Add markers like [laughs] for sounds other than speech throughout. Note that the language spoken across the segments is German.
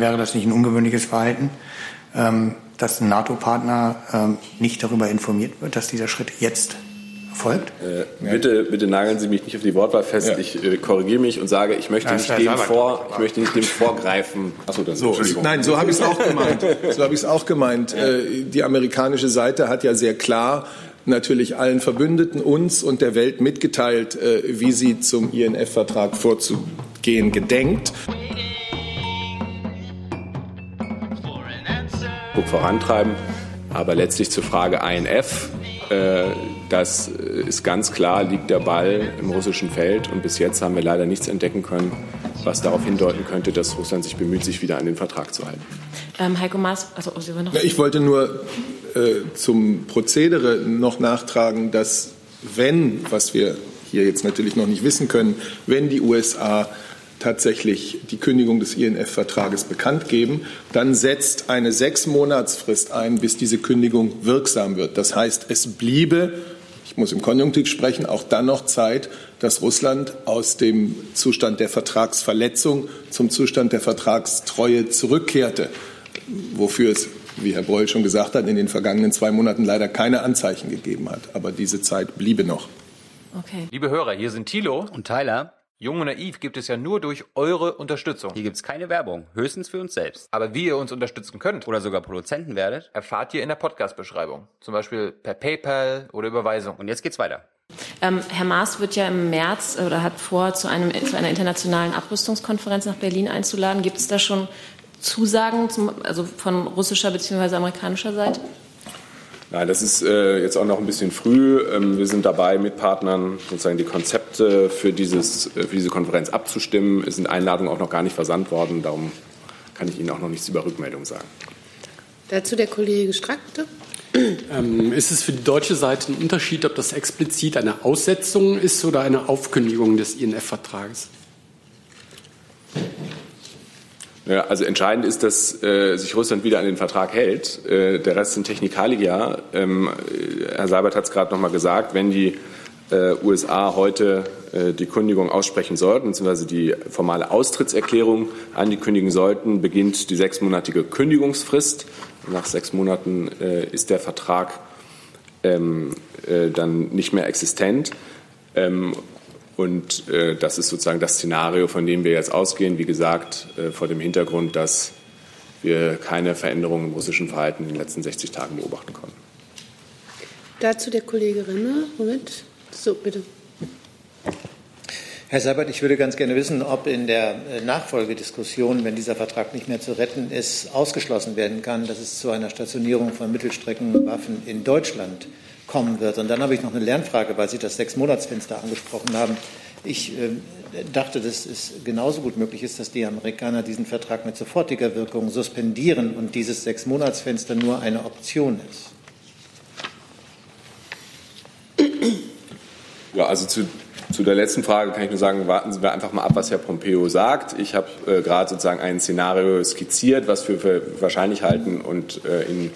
wäre das nicht ein ungewöhnliches Verhalten, ähm, dass ein NATO-Partner ähm, nicht darüber informiert wird, dass dieser Schritt jetzt folgt? Äh, bitte, bitte nageln Sie mich nicht auf die Wortwahl fest. Ja. Ich äh, korrigiere mich und sage, ich möchte, nicht dem, vor, ich möchte nicht dem vorgreifen. Achso, dann so, Nein, so habe ich es auch [laughs] gemeint. So habe ich es auch gemeint. Ja. Äh, die amerikanische Seite hat ja sehr klar natürlich allen Verbündeten, uns und der Welt mitgeteilt, äh, wie sie zum INF-Vertrag vorzugehen gedenkt. Vorantreiben. Aber letztlich zur Frage INF. Äh, das ist ganz klar, liegt der Ball im russischen Feld. Und bis jetzt haben wir leider nichts entdecken können, was darauf hindeuten könnte, dass Russland sich bemüht, sich wieder an den Vertrag zu halten. Ähm, Heiko Maas, also oh, Sie noch. Ich wollte nur äh, zum Prozedere noch nachtragen, dass wenn, was wir hier jetzt natürlich noch nicht wissen können, wenn die USA tatsächlich die Kündigung des INF-Vertrages bekannt geben, dann setzt eine Sechsmonatsfrist ein, bis diese Kündigung wirksam wird. Das heißt, es bliebe ich muss im Konjunktiv sprechen, auch dann noch Zeit, dass Russland aus dem Zustand der Vertragsverletzung zum Zustand der Vertragstreue zurückkehrte, wofür es, wie Herr Breul schon gesagt hat, in den vergangenen zwei Monaten leider keine Anzeichen gegeben hat. Aber diese Zeit bliebe noch. Okay. Liebe Hörer, hier sind Thilo und Tyler. Jung und Naiv gibt es ja nur durch eure Unterstützung. Hier gibt es keine Werbung, höchstens für uns selbst. Aber wie ihr uns unterstützen könnt oder sogar Produzenten werdet, erfahrt ihr in der Podcast-Beschreibung. Zum Beispiel per PayPal oder Überweisung. Und jetzt geht's weiter. Ähm, Herr Maas wird ja im März äh, oder hat vor, zu, einem, zu einer internationalen Abrüstungskonferenz nach Berlin einzuladen. Gibt es da schon Zusagen, zum, also von russischer bzw. amerikanischer Seite? Nein, das ist äh, jetzt auch noch ein bisschen früh. Ähm, wir sind dabei, mit Partnern sozusagen die Konzepte für, dieses, äh, für diese Konferenz abzustimmen. Es sind Einladungen auch noch gar nicht versandt worden. Darum kann ich Ihnen auch noch nichts über Rückmeldung sagen. Dazu der Kollege Strack, bitte. Ähm, ist es für die deutsche Seite ein Unterschied, ob das explizit eine Aussetzung ist oder eine Aufkündigung des INF-Vertrages? Ja, also entscheidend ist, dass äh, sich Russland wieder an den Vertrag hält. Äh, der Rest sind Technikalia. Ähm, äh, Herr Seibert hat es gerade noch mal gesagt, wenn die äh, USA heute äh, die Kündigung aussprechen sollten, beziehungsweise die formale Austrittserklärung ankündigen sollten, beginnt die sechsmonatige Kündigungsfrist. Nach sechs Monaten äh, ist der Vertrag ähm, dann nicht mehr existent. Ähm, und äh, das ist sozusagen das Szenario, von dem wir jetzt ausgehen. Wie gesagt, äh, vor dem Hintergrund, dass wir keine Veränderungen im russischen Verhalten in den letzten 60 Tagen beobachten konnten. Dazu der Kollege Renner. Moment. So, bitte. Herr Seibert, ich würde ganz gerne wissen, ob in der äh, Nachfolgediskussion, wenn dieser Vertrag nicht mehr zu retten ist, ausgeschlossen werden kann, dass es zu einer Stationierung von Mittelstreckenwaffen in Deutschland kommen wird. Und dann habe ich noch eine Lernfrage, weil Sie das Sechsmonatsfenster angesprochen haben. Ich äh, dachte, dass es genauso gut möglich ist, dass die Amerikaner diesen Vertrag mit sofortiger Wirkung suspendieren und dieses Sechsmonatsfenster nur eine Option ist. Ja, also zu, zu der letzten Frage kann ich nur sagen, warten wir einfach mal ab, was Herr Pompeo sagt. Ich habe äh, gerade sozusagen ein Szenario skizziert, was wir für wahrscheinlich halten und äh, in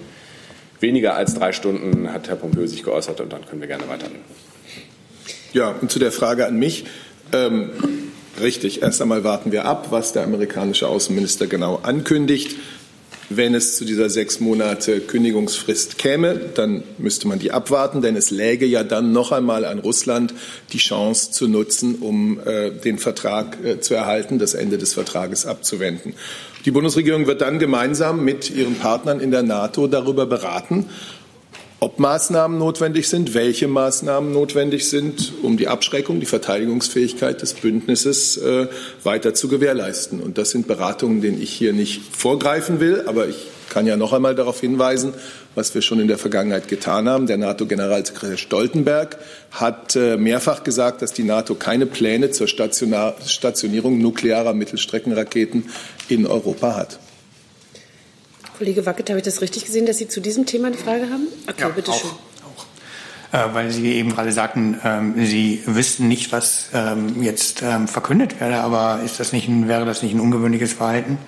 weniger als drei Stunden hat Herr Pompeo sich geäußert und dann können wir gerne weiterreden. Ja, und zu der Frage an mich. Ähm, richtig, erst einmal warten wir ab, was der amerikanische Außenminister genau ankündigt. Wenn es zu dieser sechs Monate Kündigungsfrist käme, dann müsste man die abwarten, denn es läge ja dann noch einmal an Russland die Chance zu nutzen, um äh, den Vertrag äh, zu erhalten, das Ende des Vertrages abzuwenden. Die Bundesregierung wird dann gemeinsam mit ihren Partnern in der NATO darüber beraten, ob Maßnahmen notwendig sind, welche Maßnahmen notwendig sind, um die Abschreckung, die Verteidigungsfähigkeit des Bündnisses äh, weiter zu gewährleisten. Und das sind Beratungen, denen ich hier nicht vorgreifen will, aber ich kann ja noch einmal darauf hinweisen, was wir schon in der Vergangenheit getan haben. Der NATO-Generalsekretär Stoltenberg hat äh, mehrfach gesagt, dass die NATO keine Pläne zur Stationierung nuklearer Mittelstreckenraketen in Europa hat. Kollege Wackett, habe ich das richtig gesehen, dass Sie zu diesem Thema eine Frage haben? Okay, ja, bitte schön. Auch, auch. Äh, weil Sie eben gerade sagten, ähm, Sie wüssten nicht, was ähm, jetzt ähm, verkündet werde, aber ist das nicht ein, wäre das nicht ein ungewöhnliches Verhalten,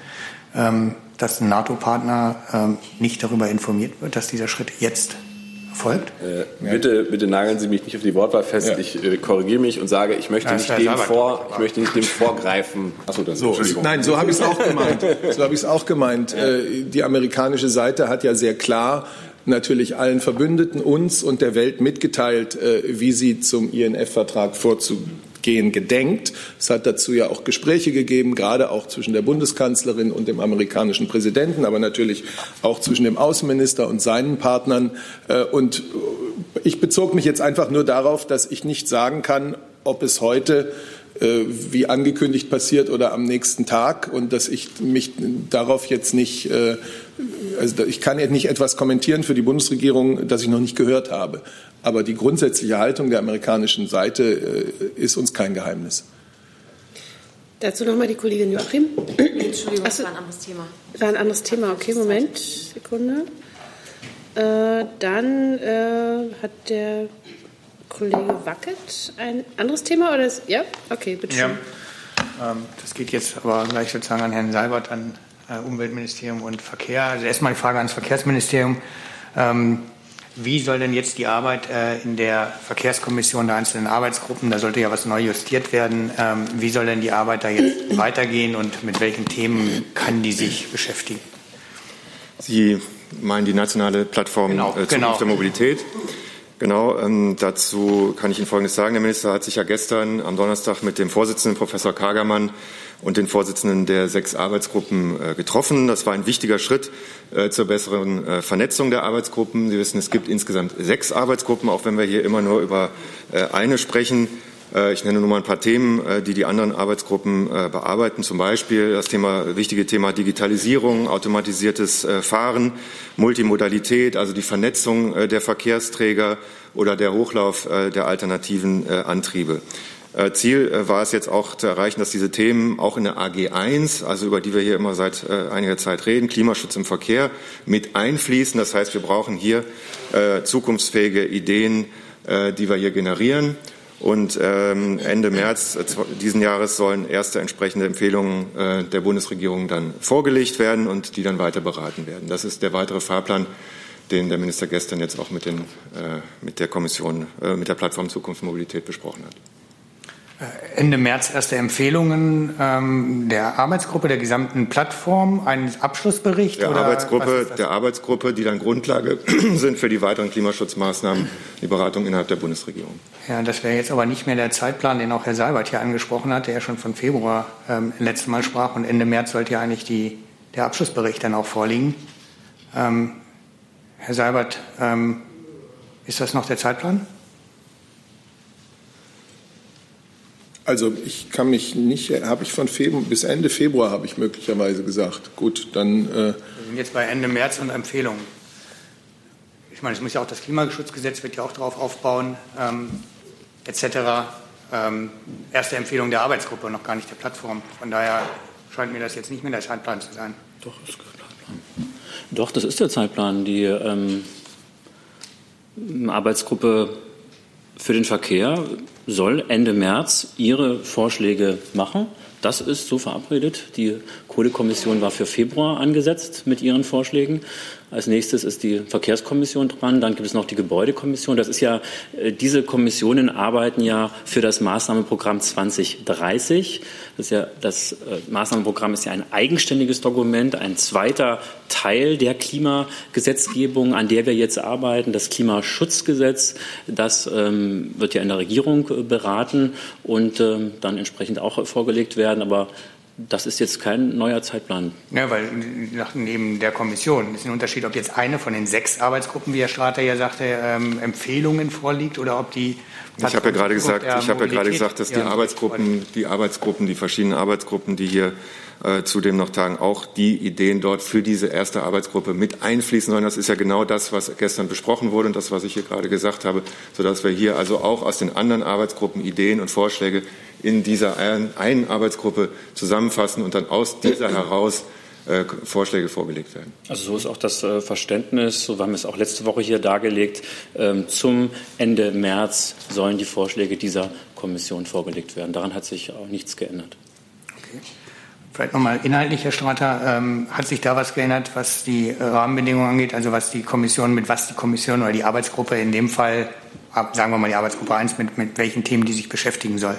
ähm, dass ein NATO-Partner ähm, nicht darüber informiert wird, dass dieser Schritt jetzt Folgt? Äh, bitte, bitte nageln Sie mich nicht auf die Wortwahl fest. Ja. Ich äh, korrigiere mich und sage, ich möchte, Ja, nicht dem, vor, ich möchte nicht dem vorgreifen. Achso, dann So, nein, so habe ich es auch gemeint. [laughs] So habe ich es auch gemeint. Äh, Die amerikanische Seite hat ja sehr klar natürlich allen Verbündeten, uns und der Welt mitgeteilt, äh, wie sie zum INF-Vertrag vorzugehen gedenkt. Es hat dazu ja auch Gespräche gegeben, gerade auch zwischen der Bundeskanzlerin und dem amerikanischen Präsidenten, aber natürlich auch zwischen dem Außenminister und seinen Partnern. Äh, Und ich bezog mich jetzt einfach nur darauf, dass ich nicht sagen kann, ob es heute wie angekündigt passiert oder am nächsten Tag und dass ich mich darauf jetzt nicht, äh, also ich kann jetzt nicht etwas kommentieren für die Bundesregierung, das ich noch nicht gehört habe. Aber die grundsätzliche Haltung der amerikanischen Seite äh, ist uns kein Geheimnis. Dazu nochmal die Kollegin Joachim. [coughs] Entschuldigung, Ach das so. war ein anderes Thema. War ein anderes Thema. Okay, Moment, Sekunde. Äh, dann äh, hat der Kollege Wackett ein anderes Thema oder ist, ja? Okay, bitte Ja. schön. Ähm, Das geht jetzt aber gleich sozusagen an Herrn Seibert, an äh, Umweltministerium und Verkehr. Also erstmal die Frage ans Verkehrsministerium. Ähm, Wie soll denn jetzt die Arbeit äh, in der Verkehrskommission der einzelnen Arbeitsgruppen, da sollte ja was neu justiert werden, ähm, wie soll denn die Arbeit da jetzt [clears throat] weitergehen und mit welchen Themen kann die sich beschäftigen? Sie meinen die nationale Plattform Genau, äh, Zukunft genau. der Mobilität. Genau, ähm, dazu kann ich Ihnen Folgendes sagen. Der Minister hat sich ja gestern am Donnerstag mit dem Vorsitzenden Professor Kagermann und den Vorsitzenden der sechs Arbeitsgruppen äh, getroffen. Das war ein wichtiger Schritt äh, zur besseren äh, Vernetzung der Arbeitsgruppen. Sie wissen, es gibt insgesamt sechs Arbeitsgruppen, auch wenn wir hier immer nur über äh, eine sprechen. Äh, Ich nenne nur mal ein paar Themen, äh, die die anderen Arbeitsgruppen äh, bearbeiten. Zum Beispiel das Thema, wichtige Thema Digitalisierung, automatisiertes Fahren, Multimodalität, also die Vernetzung der Verkehrsträger oder der Hochlauf der alternativen Antriebe. Ziel war es jetzt auch zu erreichen, dass diese Themen auch in der AG 1, also über die wir hier immer seit einiger Zeit reden, Klimaschutz im Verkehr, mit einfließen. Das heißt, wir brauchen hier äh, zukunftsfähige Ideen, die wir hier generieren. Und ähm, Ende März diesen Jahres sollen erste entsprechende Empfehlungen äh, der Bundesregierung dann vorgelegt werden und die dann weiter beraten werden. Das ist der weitere Fahrplan, den der Minister gestern jetzt auch mit, den, äh, mit der Kommission, äh, mit der Plattform Zukunft Mobilität besprochen hat. Ende März erste Empfehlungen ähm, der Arbeitsgruppe, der gesamten Plattform, einen Abschlussbericht? Der Arbeitsgruppe, der Arbeitsgruppe, die dann Grundlage [clears throat] sind für die weiteren Klimaschutzmaßnahmen, die Beratung innerhalb der Bundesregierung. Ja, das wäre jetzt aber nicht mehr der Zeitplan, den auch Herr Seibert hier angesprochen hat, der ja schon von Februar ähm, letztes Mal sprach. Und Ende März sollte ja eigentlich die, der Abschlussbericht dann auch vorliegen. Ähm, Herr Seibert, ähm, ist das noch der Zeitplan? Also ich kann mich nicht, habe ich von Februar bis Ende Februar habe ich möglicherweise gesagt. Gut, dann äh, Wir sind jetzt bei Ende März und Empfehlungen. Ich meine, es muss ja auch das Klimaschutzgesetz wird ja auch darauf aufbauen, ähm, etc. Ähm, erste Empfehlung der Arbeitsgruppe, noch gar nicht der Plattform. Von daher scheint mir das jetzt nicht mehr der Zeitplan zu sein. Doch, ist der Zeitplan. Doch, das ist der Zeitplan. Die ähm, Arbeitsgruppe für den Verkehr soll Ende März ihre Vorschläge machen. Das ist so verabredet. Die Kohlekommission war für Februar angesetzt mit ihren Vorschlägen. Als nächstes ist die Verkehrskommission dran, dann gibt es noch die Gebäudekommission. Das ist ja, äh, diese Kommissionen arbeiten ja für das Maßnahmenprogramm 2030. Das, ist ja, das äh, Maßnahmenprogramm ist ja ein eigenständiges Dokument, ein zweiter Teil der Klimagesetzgebung, an der wir jetzt arbeiten. Das Klimaschutzgesetz, das ähm, wird ja in der Regierung äh, beraten und ähm, dann entsprechend auch vorgelegt werden. Aber das ist jetzt kein neuer Zeitplan. Ja, weil nach- neben der Kommission ist ein Unterschied, ob jetzt eine von den sechs Arbeitsgruppen, wie Herr Strater ja sagte, ähm, Empfehlungen vorliegt oder ob die. Ich habe ja gerade gesagt, ich habe ja gerade gesagt, dass die Arbeitsgruppen, die Arbeitsgruppen, die verschiedenen Arbeitsgruppen, die hier äh, zudem noch tagen, auch die Ideen dort für diese erste Arbeitsgruppe mit einfließen sollen. Das ist ja genau das, was gestern besprochen wurde und das, was ich hier gerade gesagt habe, sodass wir hier also auch aus den anderen Arbeitsgruppen Ideen und Vorschläge in dieser ein- einen Arbeitsgruppe zusammenfassen und dann aus dieser heraus äh, Vorschläge vorgelegt werden. Also so ist auch das äh, Verständnis, so haben wir es auch letzte Woche hier dargelegt. Ähm, Zum Ende März sollen die Vorschläge dieser Kommission vorgelegt werden. Daran hat sich auch nichts geändert. Vielleicht nochmal inhaltlich, Herr Strater, ähm, hat sich da was geändert, was die Rahmenbedingungen angeht, also was die Kommission, mit was die Kommission oder die Arbeitsgruppe in dem Fall, sagen wir mal die Arbeitsgruppe 1, mit, mit welchen Themen die sich beschäftigen soll?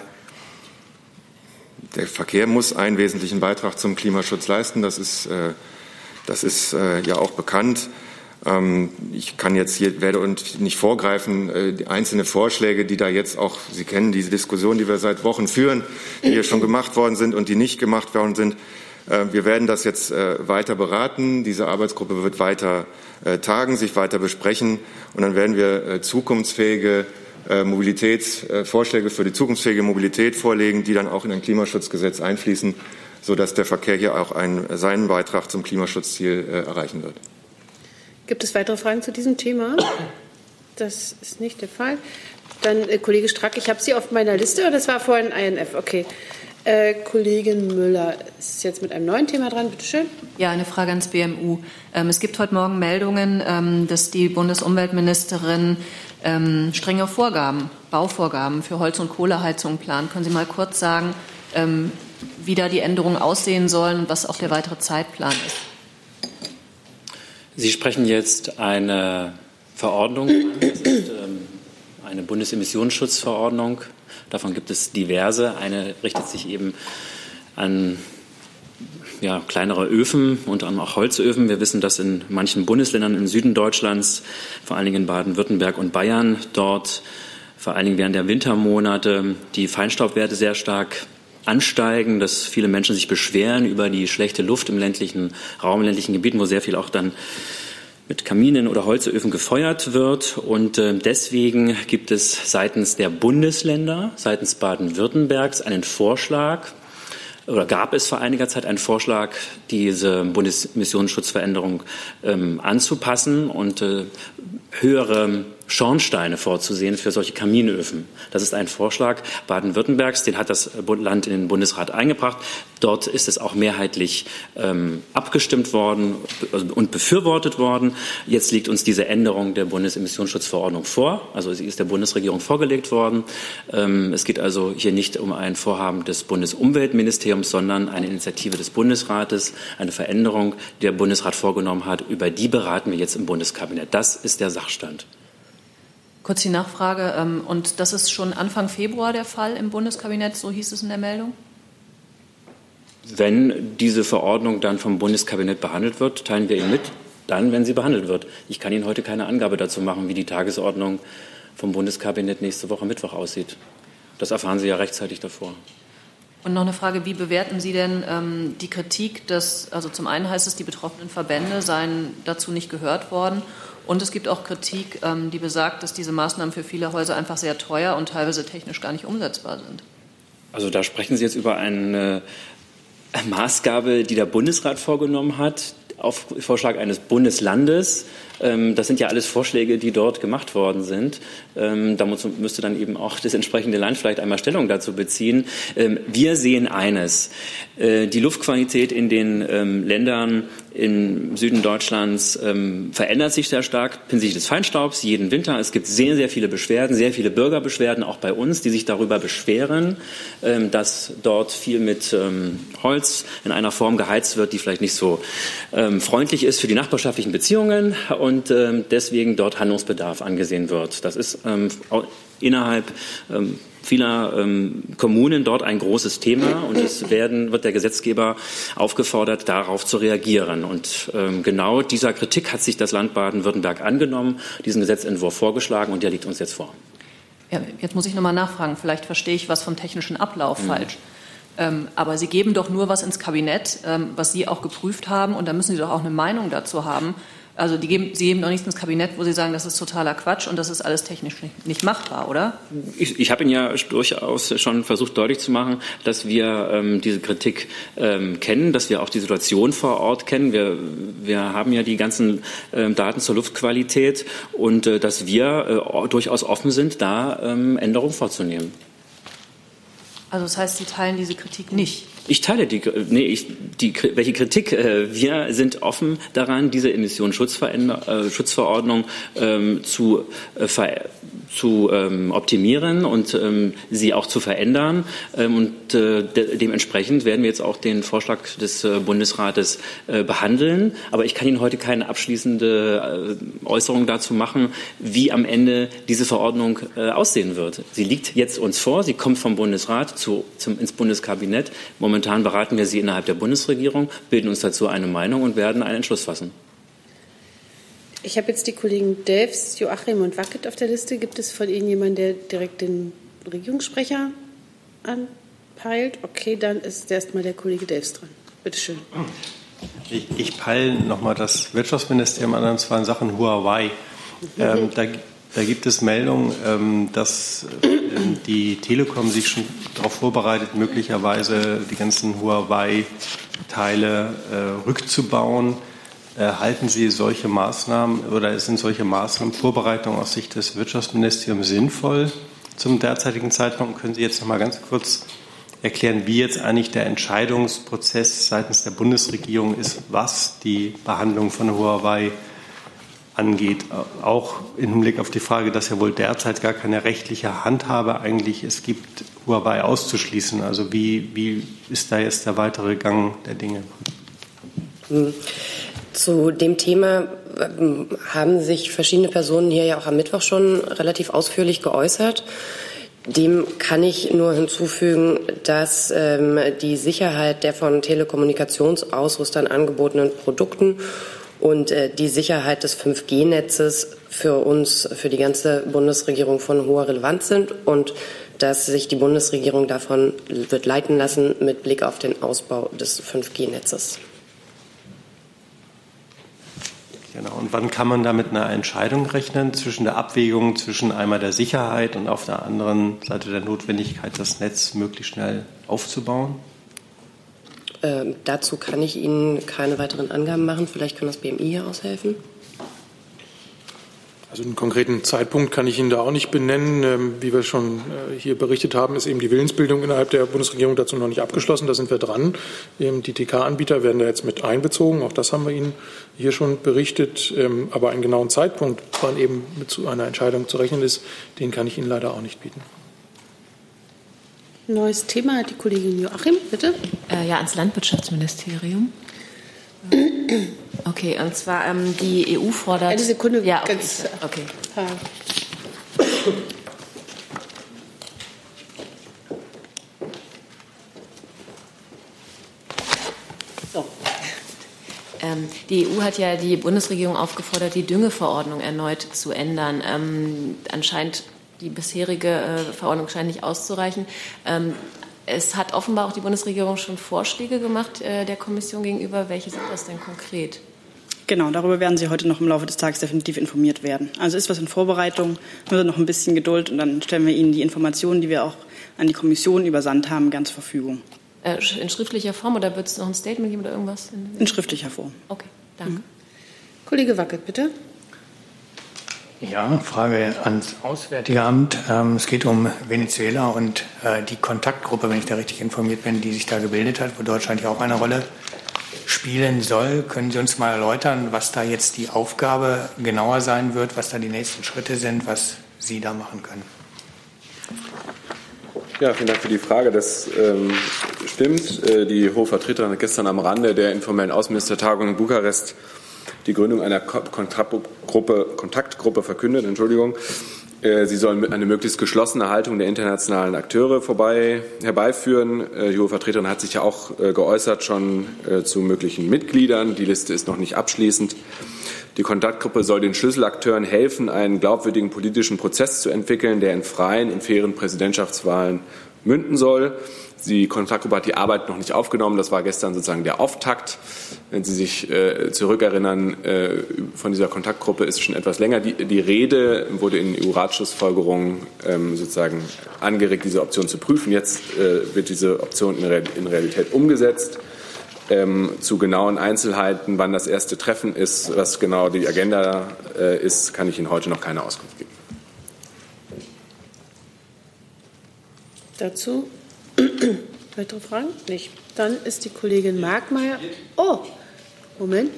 Der Verkehr muss einen wesentlichen Beitrag zum Klimaschutz leisten. Das ist, äh, das ist äh, ja auch bekannt. Ähm, ich kann jetzt hier, werde und nicht vorgreifen, äh, die einzelne Vorschläge, die da jetzt auch, Sie kennen diese Diskussion, die wir seit Wochen führen, die hier schon gemacht worden sind und die nicht gemacht worden sind. Äh, wir werden das jetzt äh, weiter beraten. Diese Arbeitsgruppe wird weiter tagen, sich weiter besprechen und dann werden wir zukunftsfähige Mobilitätsvorschläge für die zukunftsfähige Mobilität vorlegen, die dann auch in ein Klimaschutzgesetz einfließen, sodass der Verkehr hier auch einen, seinen Beitrag zum Klimaschutzziel erreichen wird. Gibt es weitere Fragen zu diesem Thema? Das ist nicht der Fall. Dann äh, Kollege Strack, ich habe Sie auf meiner Liste oder das war vorhin INF? Okay. Äh, Kollegin Müller ist jetzt mit einem neuen Thema dran. Bitte schön. Ja, eine Frage ans BMU. Ähm, es gibt heute Morgen Meldungen, ähm, dass die Bundesumweltministerin ähm, strenge Vorgaben, Bauvorgaben für Holz- und Kohleheizung plant. Können Sie mal kurz sagen, wie da die Änderungen aussehen sollen und was auch der weitere Zeitplan ist? Sie sprechen jetzt eine Verordnung an. Das ist eine Bundesemissionsschutzverordnung. Davon gibt es diverse. Eine richtet sich eben an ja, kleinere Öfen, unter anderem auch Holzöfen. Wir wissen, dass in manchen Bundesländern im Süden Deutschlands, vor allen Dingen in Baden-Württemberg und Bayern, dort vor allen Dingen während der Wintermonate die Feinstaubwerte sehr stark ansteigen, dass viele Menschen sich beschweren über die schlechte Luft im ländlichen Raum, in ländlichen Gebieten, wo sehr viel auch dann mit Kaminen oder Holzöfen gefeuert wird. Und äh, deswegen gibt es seitens der Bundesländer, seitens Baden-Württembergs einen Vorschlag, oder gab es vor einiger Zeit einen Vorschlag, diese Bundesmissionsschutzveränderung ähm, anzupassen und äh, höhere Schornsteine vorzusehen für solche Kaminöfen. Das ist ein Vorschlag Baden-Württembergs, den hat das Land in den Bundesrat eingebracht. Dort ist es auch mehrheitlich ähm, abgestimmt worden und befürwortet worden. Jetzt liegt uns diese Änderung der Bundesemissionsschutzverordnung vor. Also sie ist der Bundesregierung vorgelegt worden. Ähm, es geht also hier nicht um ein Vorhaben des Bundesumweltministeriums, sondern eine Initiative des Bundesrates, eine Veränderung, die der Bundesrat vorgenommen hat. Über die beraten wir jetzt im Bundeskabinett. Das ist der Sachstand. Kurz die Nachfrage. Ähm, und das ist schon Anfang Februar der Fall im Bundeskabinett, so hieß es in der Meldung? Wenn diese Verordnung dann vom Bundeskabinett behandelt wird, teilen wir Ihnen mit, dann, wenn sie behandelt wird. Ich kann Ihnen heute keine Angabe dazu machen, wie die Tagesordnung vom Bundeskabinett nächste Woche Mittwoch aussieht. Das erfahren Sie ja rechtzeitig davor. Und noch eine Frage, wie bewerten Sie denn ähm, die Kritik, dass, also zum einen heißt es, die betroffenen Verbände seien dazu nicht gehört worden und es gibt auch Kritik, ähm, die besagt, dass diese Maßnahmen für viele Häuser einfach sehr teuer und teilweise technisch gar nicht umsetzbar sind. Also da sprechen Sie jetzt über eine Maßgabe, die der Bundesrat vorgenommen hat, auf Vorschlag eines Bundeslandes. Ähm, das sind ja alles Vorschläge, die dort gemacht worden sind. Ähm, da müsste dann eben auch das entsprechende Land vielleicht einmal Stellung dazu beziehen. Wir sehen eines. Äh, die Luftqualität in den Ländern im Süden Deutschlands verändert sich sehr stark hinsichtlich des Feinstaubs jeden Winter. Es gibt sehr, sehr viele Beschwerden, sehr viele Bürgerbeschwerden, auch bei uns, die sich darüber beschweren, dass dort viel mit Holz in einer Form geheizt wird, die vielleicht nicht so freundlich ist für die nachbarschaftlichen Beziehungen und ähm, deswegen dort Handlungsbedarf angesehen wird. Das ist ähm, innerhalb ähm, vieler ähm, Kommunen dort ein großes Thema und es werden, wird der Gesetzgeber aufgefordert, darauf zu reagieren. Und ähm, genau dieser Kritik hat sich das Land Baden-Württemberg angenommen, diesen Gesetzentwurf vorgeschlagen und der liegt uns jetzt vor. Ja, jetzt muss ich noch mal nachfragen. Vielleicht verstehe ich was vom technischen Ablauf mhm. falsch. Ähm, aber Sie geben doch nur was ins Kabinett, ähm, was Sie auch geprüft haben, und da müssen Sie doch auch eine Meinung dazu haben. Also geben, Sie geben doch nichts ins Kabinett, wo Sie sagen, das ist totaler Quatsch und das ist alles technisch nicht, nicht machbar, oder? Ich, ich habe Ihnen ja durchaus schon versucht deutlich zu machen, dass wir ähm, diese Kritik ähm, kennen, dass wir auch die Situation vor Ort kennen. Wir, wir haben ja die ganzen ähm, Daten zur Luftqualität und äh, dass wir äh, durchaus offen sind, da ähm, Änderungen vorzunehmen. Also das heißt, Sie teilen diese Kritik nicht? Ich teile die, nee, ich, die, welche Kritik? Äh, wir sind offen daran, diese Emissionsschutzverordnung ähm, zu äh, zu ähm, optimieren und ähm, sie auch zu verändern. Ähm, und äh, de dementsprechend werden wir jetzt auch den Vorschlag des äh, Bundesrates äh, behandeln. Aber ich kann Ihnen heute keine abschließende äh, Äußerung dazu machen, wie am Ende diese Verordnung äh, aussehen wird. Sie liegt jetzt uns vor, sie kommt vom Bundesrat zu, zum, ins Bundeskabinett. Momentan beraten wir sie innerhalb der Bundesregierung, bilden uns dazu eine Meinung und werden einen Entschluss fassen. Ich habe jetzt die Kollegen Delfs, Joachim und Wackett auf der Liste. Gibt es von Ihnen jemanden, der direkt den Regierungssprecher anpeilt? Okay, dann ist erstmal der Kollege Delfs dran. Bitte schön. Ich, ich peile nochmal das Wirtschaftsministerium an, und zwar in Sachen Huawei. Ähm, da, da, gibt es Meldungen, ähm, dass ähm, die Telekom sich schon darauf vorbereitet, möglicherweise die ganzen Huawei-Teile äh, rückzubauen. Äh, halten Sie solche Maßnahmen oder sind solche Maßnahmen Vorbereitungen aus Sicht des Wirtschaftsministeriums sinnvoll zum derzeitigen Zeitpunkt? Können Sie jetzt noch mal ganz kurz erklären, wie jetzt eigentlich der Entscheidungsprozess seitens der Bundesregierung ist, was die Behandlung von Huawei angeht, auch im Hinblick auf die Frage, dass ja wohl derzeit gar keine rechtliche Handhabe eigentlich es gibt, Huawei auszuschließen. Also wie, wie ist da jetzt der weitere Gang der Dinge? Zu dem Thema ähm, haben sich verschiedene Personen hier ja auch am Mittwoch schon relativ ausführlich geäußert. Dem kann ich nur hinzufügen, dass ähm, die Sicherheit der von Telekommunikationsausrüstern angebotenen Produkten und äh, die Sicherheit des 5G-Netzes für uns, für die ganze Bundesregierung von hoher Relevanz sind und dass sich die Bundesregierung davon wird leiten lassen mit Blick auf den Ausbau des 5G-Netzes. Genau. Und wann kann man da mit einer Entscheidung rechnen zwischen der Abwägung zwischen einmal der Sicherheit und auf der anderen Seite der Notwendigkeit, das Netz möglichst schnell aufzubauen? Ähm, dazu kann ich Ihnen keine weiteren Angaben machen. Vielleicht kann das BMI hier aushelfen. Also einen konkreten Zeitpunkt kann ich Ihnen da auch nicht benennen. Ähm, wie wir schon äh, hier berichtet haben, ist eben die Willensbildung innerhalb der Bundesregierung dazu noch nicht abgeschlossen. Da sind wir dran. Ähm, die TK-Anbieter werden da jetzt mit einbezogen. Auch das haben wir Ihnen hier schon berichtet. Aber einen genauen Zeitpunkt, wann eben mit einer Entscheidung zu rechnen ist, den kann ich Ihnen leider auch nicht bieten. Neues Thema hat die Kollegin Joachim, bitte. Äh, ja, ans Landwirtschaftsministerium. Okay, und zwar ähm, die EU fordert. Eine Sekunde, ja, okay. ganz. okay. So. Ähm, die EU hat ja die Bundesregierung aufgefordert, die Düngeverordnung erneut zu ändern. Ähm, anscheinend die bisherige äh, Verordnung scheint nicht auszureichen. Ähm, es hat offenbar auch die Bundesregierung schon Vorschläge gemacht äh, der Kommission gegenüber. Welche sind das denn konkret? Genau, darüber werden Sie heute noch im Laufe des Tages definitiv informiert werden. Also ist was in Vorbereitung, nur noch ein bisschen Geduld und dann stellen wir Ihnen die Informationen, die wir auch an die Kommission übersandt haben, ganz zur Verfügung. Äh, in schriftlicher Form oder wird es noch ein Statement geben oder irgendwas? In, in schriftlicher Form. Okay, danke. Mhm. Kollege Wackelt, bitte. Ja, Frage ans Auswärtige Amt. Ähm, es geht um Venezuela und äh, die Kontaktgruppe, wenn ich da richtig informiert bin, die sich da gebildet hat, wo Deutschland ja auch eine Rolle spielen soll. Können Sie uns mal erläutern, was da jetzt die Aufgabe genauer sein wird, was da die nächsten Schritte sind, was Sie da machen können? Ja, vielen Dank für die Frage. Das ähm, stimmt. Äh, die Hohe Vertreterin hat gestern am Rande der informellen Außenministertagung in Bukarest die Gründung einer Kontaktgruppe, Kontaktgruppe verkündet. Entschuldigung. Äh, sie sollen eine möglichst geschlossene Haltung der internationalen Akteure vorbei, herbeiführen. Äh, die hohe Vertreterin hat sich ja auch äh, geäußert schon zu möglichen Mitgliedern. Die Liste ist noch nicht abschließend. Die Kontaktgruppe soll den Schlüsselakteuren helfen, einen glaubwürdigen politischen Prozess zu entwickeln, der in freien und fairen Präsidentschaftswahlen münden soll. Die Kontaktgruppe hat die Arbeit noch nicht aufgenommen. Das war gestern sozusagen der Auftakt. Wenn Sie sich äh, zurückerinnern, äh, von dieser Kontaktgruppe ist schon etwas länger die, die Rede, wurde in EU-Ratschlussfolgerungen ähm, sozusagen angeregt, diese Option zu prüfen. Jetzt äh, wird diese Option in, Re in Realität umgesetzt. Ähm, zu genauen Einzelheiten, wann das erste Treffen ist, was genau die Agenda äh, ist, kann ich Ihnen heute noch keine Auskunft geben. Dazu Weitere Fragen? Nicht. Dann ist die Kollegin Markmeier. Oh, Moment.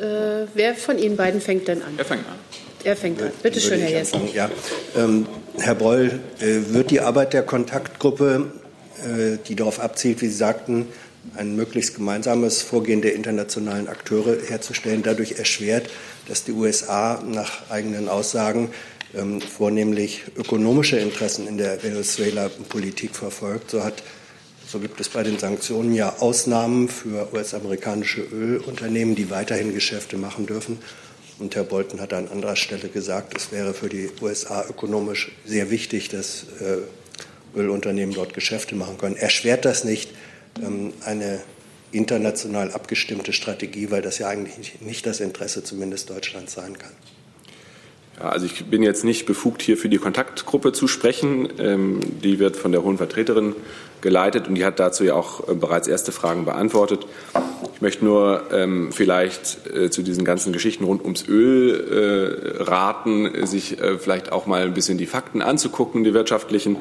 Äh, wer von Ihnen beiden fängt denn an? Wer fängt an? Er fängt an. Bitte schön, Herr Jessen. Ja. Ähm, Herr Breul, äh, wird die Arbeit der Kontaktgruppe, äh, die darauf abzielt, wie Sie sagten, ein möglichst gemeinsames Vorgehen der internationalen Akteure herzustellen, dadurch erschwert, dass die USA nach eigenen Aussagen ähm, vornehmlich ökonomische Interessen in der Venezuela-Politik verfolgt. So, hat, so gibt es bei den Sanktionen ja Ausnahmen für US-amerikanische Ölunternehmen, die weiterhin Geschäfte machen dürfen. Und Herr Bolton hat an anderer Stelle gesagt, es wäre für die USA ökonomisch sehr wichtig, dass äh, Ölunternehmen dort Geschäfte machen können. Erschwert das nicht ähm, eine international abgestimmte Strategie, weil das ja eigentlich nicht das Interesse zumindest Deutschlands sein kann? Ja, also ich bin jetzt nicht befugt, hier für die Kontaktgruppe zu sprechen. Ähm, die wird von der Hohen Vertreterin geleitet und die hat dazu ja auch äh, bereits erste Fragen beantwortet. Ich möchte nur ähm, vielleicht äh, zu diesen ganzen Geschichten rund ums Öl äh, raten, sich äh, vielleicht auch mal ein bisschen die Fakten anzugucken, die wirtschaftlichen.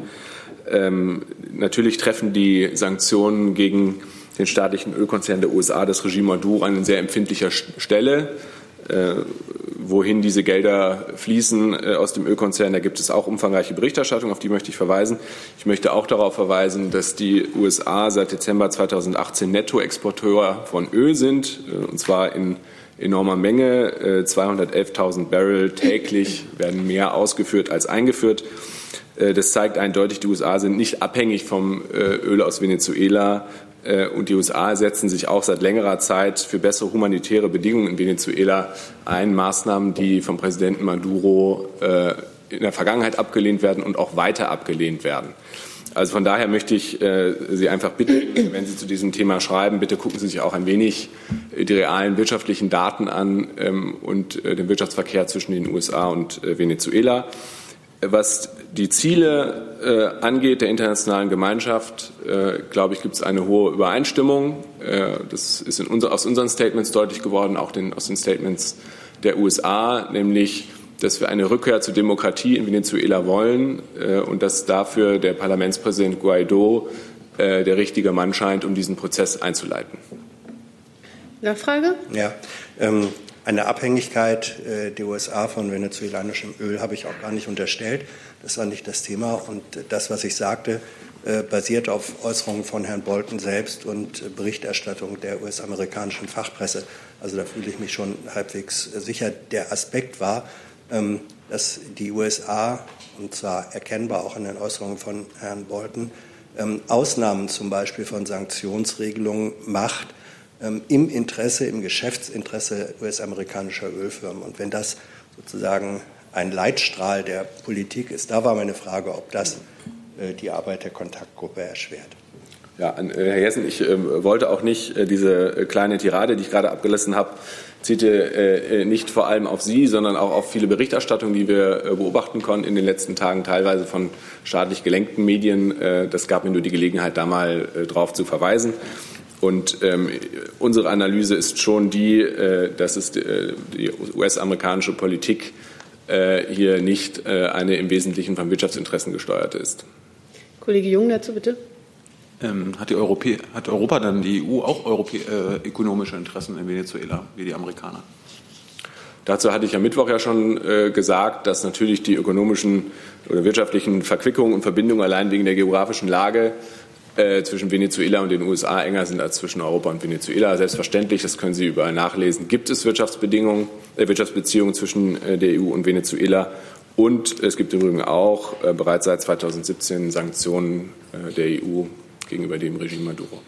Ähm, natürlich treffen die Sanktionen gegen den staatlichen Ölkonzern der USA, das Regime Maduro, an sehr empfindlicher Stelle. Äh, wohin diese Gelder fließen äh, aus dem Ölkonzern. Da gibt es auch umfangreiche Berichterstattung, auf die möchte ich verweisen. Ich möchte auch darauf verweisen, dass die USA seit Dezember 2018 Nettoexporteur von Öl sind, äh, und zwar in enormer Menge. 211.000 Barrel täglich [laughs] werden mehr ausgeführt als eingeführt. Das zeigt eindeutig, die USA sind nicht abhängig vom Öl aus Venezuela, und die USA setzen sich auch seit längerer Zeit für bessere humanitäre Bedingungen in Venezuela ein. Maßnahmen, die vom Präsidenten Maduro äh, in der Vergangenheit abgelehnt werden und auch weiter abgelehnt werden. Also von daher möchte ich äh, Sie einfach bitten, wenn Sie zu diesem Thema schreiben, bitte gucken Sie sich auch ein wenig die realen wirtschaftlichen Daten an ähm, und den Wirtschaftsverkehr zwischen den USA und Venezuela. Was die Ziele äh, angeht der internationalen Gemeinschaft, äh, glaube ich, gibt es eine hohe Übereinstimmung. Äh, das ist unser, aus unseren Statements deutlich geworden, auch den, aus den Statements der USA, nämlich, dass wir eine Rückkehr zur Demokratie in Venezuela wollen äh, und dass dafür der Parlamentspräsident Guaido äh, der richtige Mann scheint, um diesen Prozess einzuleiten. Nachfrage? Ja. Ähm eine Abhängigkeit äh, der USA von venezuelanischem Öl habe ich auch gar nicht unterstellt. Das war nicht das Thema. Und das, was ich sagte, äh, basiert auf Äußerungen von Herrn Bolton selbst und Berichterstattung der US-amerikanischen Fachpresse. Also da fühle ich mich schon halbwegs sicher. Der Aspekt war, ähm, dass die USA, und zwar erkennbar auch in den Äußerungen von Herrn Bolton, ähm, Ausnahmen zum Beispiel von Sanktionsregelungen macht, im Interesse, im Geschäftsinteresse US-amerikanischer Ölfirmen. Und wenn das sozusagen ein Leitstrahl der Politik ist, da war meine Frage, ob das äh, die Arbeit der Kontaktgruppe erschwert. Ja, äh, Herr Jessen, ich äh, wollte auch nicht äh, diese äh, kleine Tirade, die ich gerade abgelassen habe, zielte äh, nicht vor allem auf Sie, sondern auch auf viele Berichterstattungen, die wir beobachten konnten in den letzten Tagen, teilweise von staatlich gelenkten Medien. das gab mir nur die Gelegenheit, da mal drauf zu verweisen. Und ähm, unsere Analyse ist schon die, äh, dass es äh, die US-amerikanische Politik äh, hier nicht äh, eine im Wesentlichen von Wirtschaftsinteressen gesteuerte ist. Kollege Jung dazu bitte. Ähm, hat, Europä hat, Europa dann, die EU, auch Europä äh, ökonomische Interessen in Venezuela, wie die Amerikaner? Dazu hatte ich am Mittwoch ja schon äh, gesagt, dass natürlich die ökonomischen oder wirtschaftlichen Verquickungen und Verbindungen allein wegen der geografischen Lage äh, zwischen Venezuela und den USA enger sind als zwischen Europa und Venezuela. Selbstverständlich, das können Sie überall nachlesen, gibt es Wirtschaftsbedingungen, äh, Wirtschaftsbeziehungen zwischen äh, der EU und Venezuela. Und es gibt übrigens auch äh, bereits seit 2017 Sanktionen äh, der EU gegenüber dem Regime Maduro.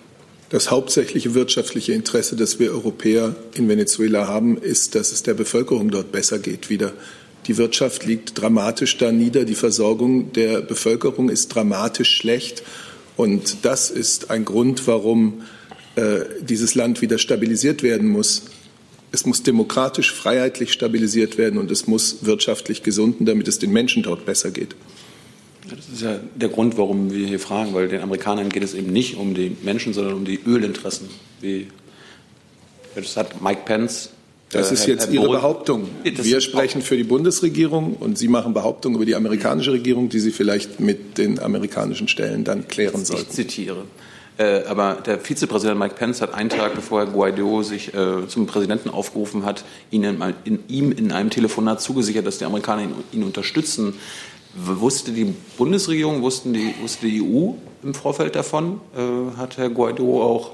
Das hauptsächliche wirtschaftliche Interesse, das wir Europäer in Venezuela haben, ist, dass es der Bevölkerung dort besser geht wieder. Die Wirtschaft liegt dramatisch da nieder, die Versorgung der Bevölkerung ist dramatisch schlecht. Und das ist ein Grund, warum äh, dieses Land wieder stabilisiert werden muss. Es muss demokratisch, freiheitlich stabilisiert werden und es muss wirtschaftlich gesunden, damit es den Menschen dort besser geht. Das ist ja der Grund, warum wir hier fragen, weil den Amerikanern geht es eben nicht um die Menschen, sondern um die Ölinteressen. Wie das hat Mike Pence das ist jetzt Ihre Behauptung. Wir sprechen für die Bundesregierung und Sie machen Behauptungen über die amerikanische Regierung, die Sie vielleicht mit den amerikanischen Stellen dann klären sollten. Ich zitiere. Äh, aber der Vizepräsident Mike Pence hat einen Tag bevor Herr Guaido sich äh, zum Präsidenten aufgerufen hat, in, ihm in einem Telefonat zugesichert, dass die Amerikaner ihn, ihn unterstützen. Wusste die Bundesregierung, wussten die, wusste die EU im Vorfeld davon? Äh, hat Herr Guaido auch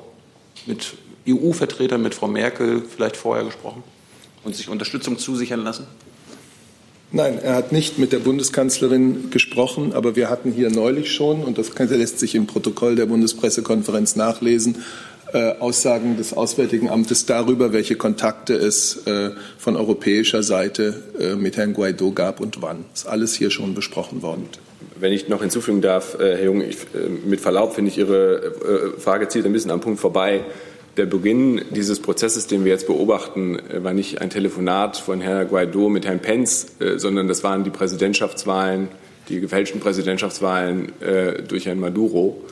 mit EU-Vertretern, mit Frau Merkel vielleicht vorher gesprochen und sich Unterstützung zusichern lassen? Nein, er hat nicht mit der Bundeskanzlerin gesprochen, aber wir hatten hier neulich schon, und das lässt sich im Protokoll der Bundespressekonferenz nachlesen, äh, Aussagen des Auswärtigen Amtes darüber, welche Kontakte es äh, von europäischer Seite äh, mit Herrn Guaido gab und wann. Das ist alles hier schon besprochen worden. Wenn ich noch hinzufügen darf, äh, Herr Jung, ich, äh, mit Verlaub finde ich Ihre äh, Frage zielt ein bisschen am Punkt vorbei. Der Beginn dieses Prozesses, den wir jetzt beobachten, war nicht ein Telefonat von Herrn Guaido mit Herrn Pence, sondern das waren die Präsidentschaftswahlen, die gefälschten Präsidentschaftswahlen durch Herrn Maduro.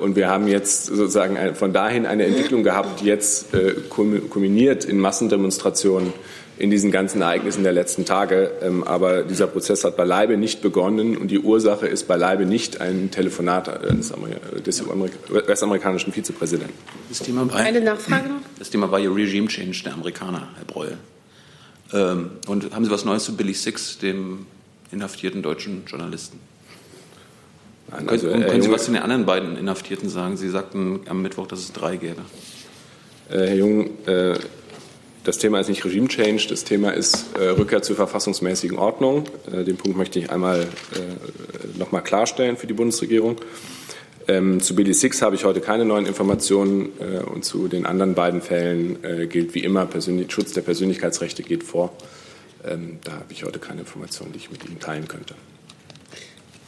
Und wir haben jetzt sozusagen von dahin eine Entwicklung gehabt, die jetzt kulminiert in Massendemonstrationen in diesen ganzen Ereignissen der letzten Tage. Ähm, aber dieser Prozess hat beileibe nicht begonnen und die Ursache ist beileibe nicht ein Telefonat des, des US-amerikanischen Vizepräsidenten. Das Thema war, Eine Nachfrage noch? Das Thema war ja Regime Change der Amerikaner, Herr Breul. Ähm, und haben Sie was Neues zu Billy Six, dem inhaftierten deutschen Journalisten? Nein, also, und können Sie was zu den anderen beiden Inhaftierten sagen? Sie sagten am Mittwoch, dass es drei gäbe. Äh, Herr Jung, äh, das Thema ist nicht Regime Change, das Thema ist äh, Rückkehr zur verfassungsmäßigen Ordnung. Äh, den Punkt möchte ich einmal äh, noch mal klarstellen für die Bundesregierung. Ähm, zu Billy Six habe ich heute keine neuen Informationen äh, und zu den anderen beiden Fällen äh, gilt wie immer, Persönlich Schutz der Persönlichkeitsrechte geht vor. Ähm, da habe ich heute keine Informationen, die ich mit Ihnen teilen könnte.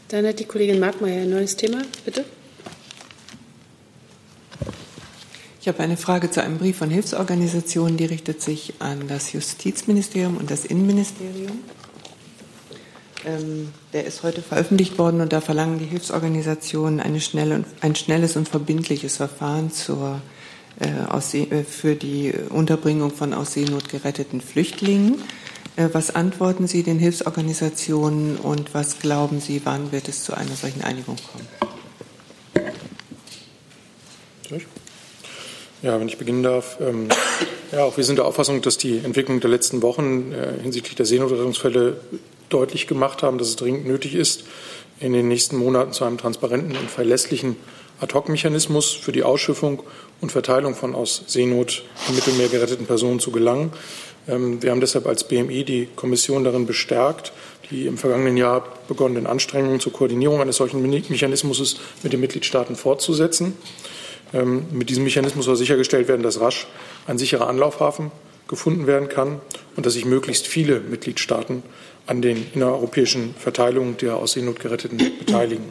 Dann hat die Kollegin Markmeier ein neues Thema, bitte. Ich habe eine Frage zu einem Brief von Hilfsorganisationen, die richtet sich an das Justizministerium und das Innenministerium. Ähm, der ist heute veröffentlicht worden und da verlangen die Hilfsorganisationen schnelle, ein schnelles und verbindliches Verfahren zur, äh, äh, für die Unterbringung von aus Seenot geretteten Flüchtlingen. Äh, was antworten Sie den Hilfsorganisationen und was glauben Sie, wann wird es zu einer solchen Einigung kommen? Ja, wenn ich beginnen darf. Ähm, ja, auch wir sind der Auffassung, dass die Entwicklung der letzten Wochen äh, hinsichtlich der Seenotrettungsfälle deutlich gemacht haben, dass es dringend nötig ist, in den nächsten Monaten zu einem transparenten und verlässlichen Ad-hoc-Mechanismus für die Ausschiffung und Verteilung von aus Seenot im Mittelmeer geretteten Personen zu gelangen. Ähm, wir haben deshalb als BMI die Kommission darin bestärkt, die im vergangenen Jahr begonnenen Anstrengungen zur Koordinierung eines solchen Mechanismus mit den Mitgliedstaaten fortzusetzen. Ähm, mit diesem Mechanismus soll sichergestellt werden, dass rasch ein sicherer Anlaufhafen gefunden werden kann und dass sich möglichst viele Mitgliedstaaten an den innereuropäischen Verteilungen der aus Seenot geretteten [clears throat] beteiligen.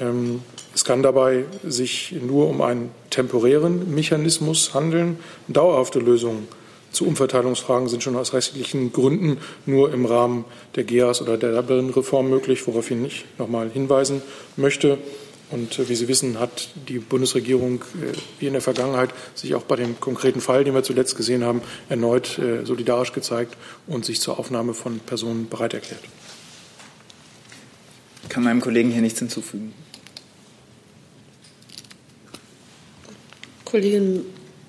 Ähm, es kann dabei sich nur um einen temporären Mechanismus handeln. Dauerhafte Lösungen zu Umverteilungsfragen sind schon aus rechtlichen Gründen nur im Rahmen der GEAS oder der Dublin-Reform möglich, woraufhin ich noch einmal hinweisen möchte. Und äh, wie Sie wissen, hat die Bundesregierung äh, wie in der Vergangenheit sich auch bei dem konkreten Fall, den wir zuletzt gesehen haben, erneut äh, solidarisch gezeigt und sich zur Aufnahme von Personen bereit erklärt. Ich kann meinem Kollegen hier nichts hinzufügen. Kollegin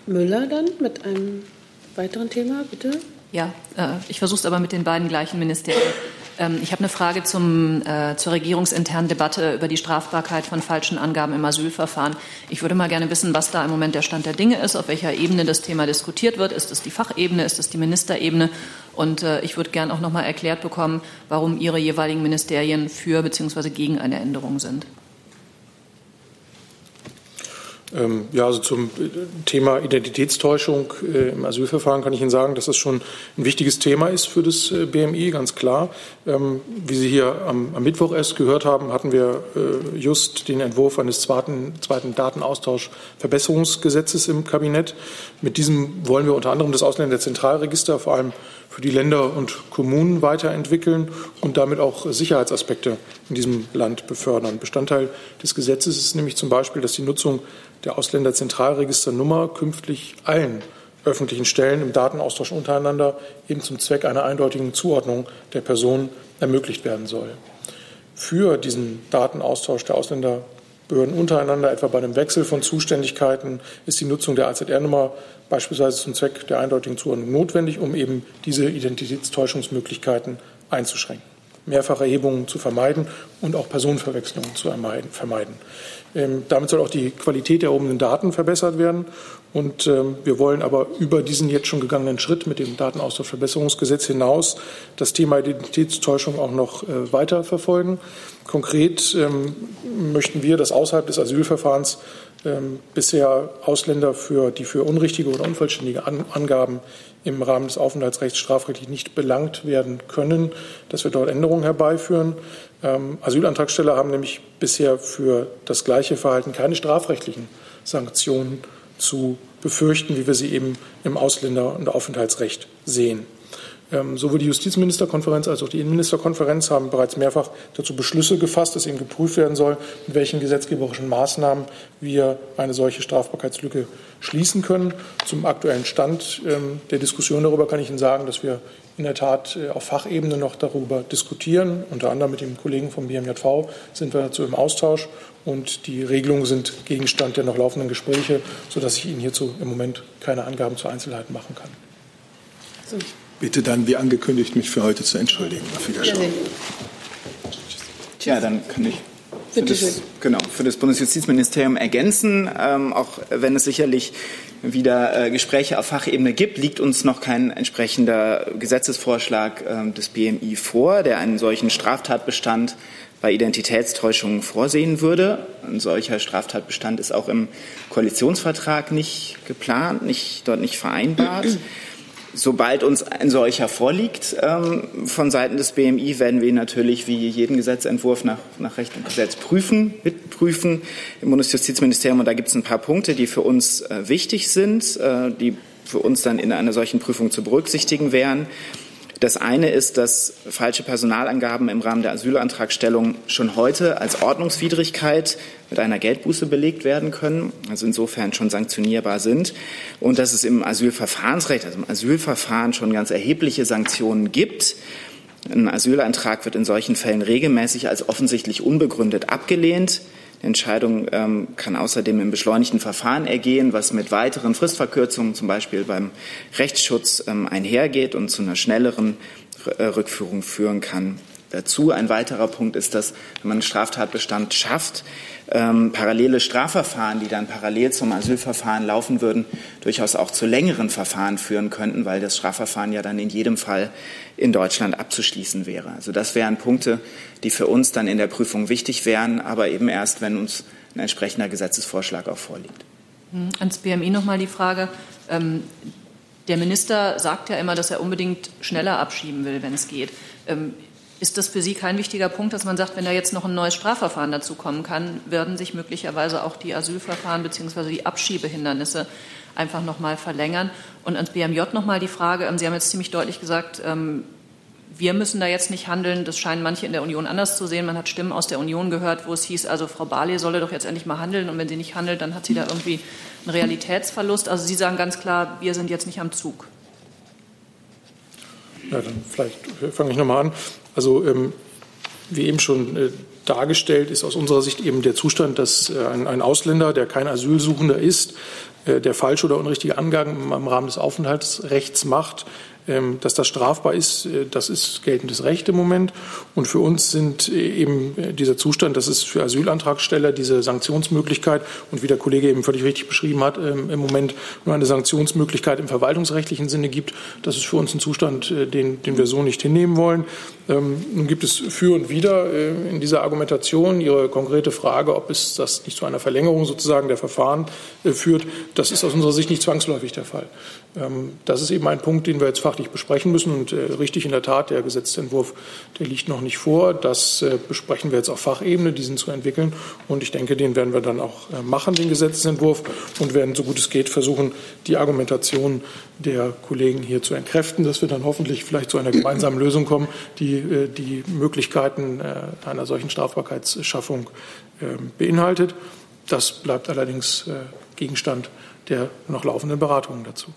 Müller dann mit einem weiteren Thema, bitte. Ja, ich versuche es aber mit den beiden gleichen Ministerien. Ähm, ich habe eine Frage zum, äh, zur regierungsinternen Debatte über die Strafbarkeit von falschen Angaben im Asylverfahren. Ich würde mal gerne wissen, was da im Moment der Stand der Dinge ist, auf welcher Ebene das Thema diskutiert wird. Ist es die Fachebene, ist es die Ministerebene? Und äh, ich würde gerne auch noch mal erklärt bekommen, warum Ihre jeweiligen Ministerien für bzw. gegen eine Änderung sind. Ähm, ja, also zum äh, Thema Identitätstäuschung äh, im Asylverfahren kann ich Ihnen sagen, dass das schon ein wichtiges Thema ist für das äh, BMI, ganz klar. Ähm, wie Sie hier am, am Mittwoch erst gehört haben, hatten wir just den Entwurf eines zweiten, zweiten Datenaustauschverbesserungsgesetzes im Kabinett. Mit diesem wollen wir unter anderem das Ausländerzentralregister vor allem für die Länder und Kommunen weiterentwickeln und damit auch Sicherheitsaspekte in diesem Land befördern. Bestandteil des Gesetzes ist nämlich zum Beispiel, dass die Nutzung der Ausländerzentralregisternummer künftig allen öffentlichen Stellen im Datenaustausch untereinander eben zum Zweck einer eindeutigen Zuordnung der Person ermöglicht werden soll. Für diesen Datenaustausch der Ausländer Behörden untereinander, etwa bei einem Wechsel von Zuständigkeiten, ist die Nutzung der AZR-Nummer beispielsweise zum Zweck der eindeutigen Zuordnung notwendig, um eben diese Identitätstäuschungsmöglichkeiten einzuschränken. Mehrfacherhebungen zu vermeiden und auch Personenverwechslungen zu vermeiden. Ähm, damit soll auch die Qualität der erhobenen Daten verbessert werden. Und ähm, wir wollen aber über diesen jetzt schon gegangenen Schritt mit dem Datenaustauschverbesserungsgesetz hinaus das Thema Identitätstäuschung auch noch äh, weiter verfolgen. Konkret ähm, möchten wir, dass außerhalb des Asylverfahrens bisher Ausländer, für, die für unrichtige oder unvollständige An Angaben im Rahmen des Aufenthaltsrechts strafrechtlich nicht belangt werden können, dass wir dort Änderungen herbeiführen. Ähm, Asylantragsteller haben nämlich bisher für das gleiche Verhalten keine strafrechtlichen Sanktionen zu befürchten, wie wir sie eben im Ausländer- und Aufenthaltsrecht sehen. Ähm, sowohl die Justizministerkonferenz als auch die Innenministerkonferenz haben bereits mehrfach dazu Beschlüsse gefasst, dass eben geprüft werden soll, mit welchen gesetzgeberischen Maßnahmen wir eine solche Strafbarkeitslücke schließen können. Zum aktuellen Stand ähm, der Diskussion darüber kann ich Ihnen sagen, dass wir in der Tat äh, auf Fachebene noch darüber diskutieren. Unter anderem mit dem Kollegen vom BMJV sind wir dazu im Austausch und die Regelungen sind Gegenstand der noch laufenden Gespräche, sodass ich Ihnen hierzu im Moment keine Angaben zu Einzelheiten machen kann. Bitte dann, wie angekündigt, mich für heute zu entschuldigen. Auf Wiedersehen. Tja, dann kann ich für das, genau, für das Bundesjustizministerium ergänzen. Ähm, auch wenn es sicherlich wieder äh, Gespräche auf Fachebene gibt, liegt uns noch kein entsprechender Gesetzesvorschlag äh, des BMI vor, der einen solchen Straftatbestand bei Identitätstäuschungen vorsehen würde. Ein solcher Straftatbestand ist auch im Koalitionsvertrag nicht geplant, nicht, dort nicht vereinbart. Sobald uns ein solcher vorliegt ähm, von Seiten des BMI, werden wir natürlich wie jeden Gesetzentwurf nach, nach Recht und Gesetz prüfen, mitprüfen im Bundesjustizministerium. Und da gibt es ein paar Punkte, die für uns äh, wichtig sind, äh, die für uns dann in einer solchen Prüfung zu berücksichtigen wären. Das eine ist, dass falsche Personalangaben im Rahmen der Asylantragstellung schon heute als Ordnungswidrigkeit mit einer Geldbuße belegt werden können, also insofern schon sanktionierbar sind. Und dass es im Asylverfahrensrecht, also im Asylverfahren schon ganz erhebliche Sanktionen gibt. Ein Asylantrag wird in solchen Fällen regelmäßig als offensichtlich unbegründet abgelehnt. Die Entscheidung ähm, kann außerdem im beschleunigten Verfahren ergehen, was mit weiteren Fristverkürzungen, zum Beispiel beim Rechtsschutz, ähm, einhergeht und zu einer schnelleren äh, Rückführung führen kann. Dazu ein weiterer Punkt ist, dass wenn man einen Straftatbestand schafft, ähm, parallele Strafverfahren, die dann parallel zum Asylverfahren laufen würden, durchaus auch zu längeren Verfahren führen könnten, weil das Strafverfahren ja dann in jedem Fall in Deutschland abzuschließen wäre. Also das wären Punkte, die für uns dann in der Prüfung wichtig wären, aber eben erst, wenn uns ein entsprechender Gesetzesvorschlag auch vorliegt. Hm, ans BMI noch mal die Frage. Ähm, der Minister sagt ja immer, dass er unbedingt schneller abschieben will, wenn es geht. Ähm, ist das für Sie kein wichtiger Punkt, dass man sagt, wenn da jetzt noch ein neues Strafverfahren dazu kommen kann, werden sich möglicherweise auch die Asylverfahren bzw. die Abschiebehindernisse einfach noch mal verlängern? Und ans BMJ noch mal die Frage, ähm, Sie haben jetzt ziemlich deutlich gesagt, ähm, wir müssen da jetzt nicht handeln. Das scheinen manche in der Union anders zu sehen. Man hat Stimmen aus der Union gehört, wo es hieß, also Frau Barley solle doch jetzt endlich mal handeln. Und wenn sie nicht handelt, dann hat sie da irgendwie einen Realitätsverlust. Also Sie sagen ganz klar, wir sind jetzt nicht am Zug. Ja, dann vielleicht fange ich nochmal an. Also ähm, wie eben schon äh, dargestellt ist aus unserer Sicht eben der Zustand, dass äh, ein, ein, Ausländer, der kein Asylsuchender ist, äh, der falsche oder unrichtige Angaben im Rahmen des Aufenthaltsrechts macht, dass das strafbar ist, äh, das ist geltendes Recht im Moment. Und für uns sind äh, eben äh, dieser Zustand, dass es für Asylantragsteller diese Sanktionsmöglichkeit und wie der Kollege eben völlig richtig beschrieben hat, ähm, im Moment nur eine Sanktionsmöglichkeit im verwaltungsrechtlichen Sinne gibt. Das ist für uns ein Zustand, den, den wir so nicht hinnehmen wollen. Ähm, nun gibt es für und wider in dieser Argumentation Ihre konkrete Frage, ob es das nicht zu einer Verlängerung sozusagen der Verfahren führt. Das ist aus unserer Sicht nicht zwangsläufig der Fall. Das ist eben ein Punkt, den wir jetzt fachlich besprechen müssen. Und äh, richtig in der Tat, der Gesetzentwurf, der liegt noch nicht vor. Das äh, besprechen wir jetzt auf Fachebene, diesen zu entwickeln. Und ich denke, den werden wir dann auch äh, machen, den Gesetzentwurf, und werden, so gut es geht, versuchen, die Argumentation der Kollegen hier zu entkräften, dass wir dann hoffentlich vielleicht zu einer gemeinsamen [clears throat] Lösung kommen, die die Möglichkeiten einer solchen Strafbarkeitsschaffung ähm, beinhaltet. Das bleibt allerdings Gegenstand der noch laufenden Beratungen dazu.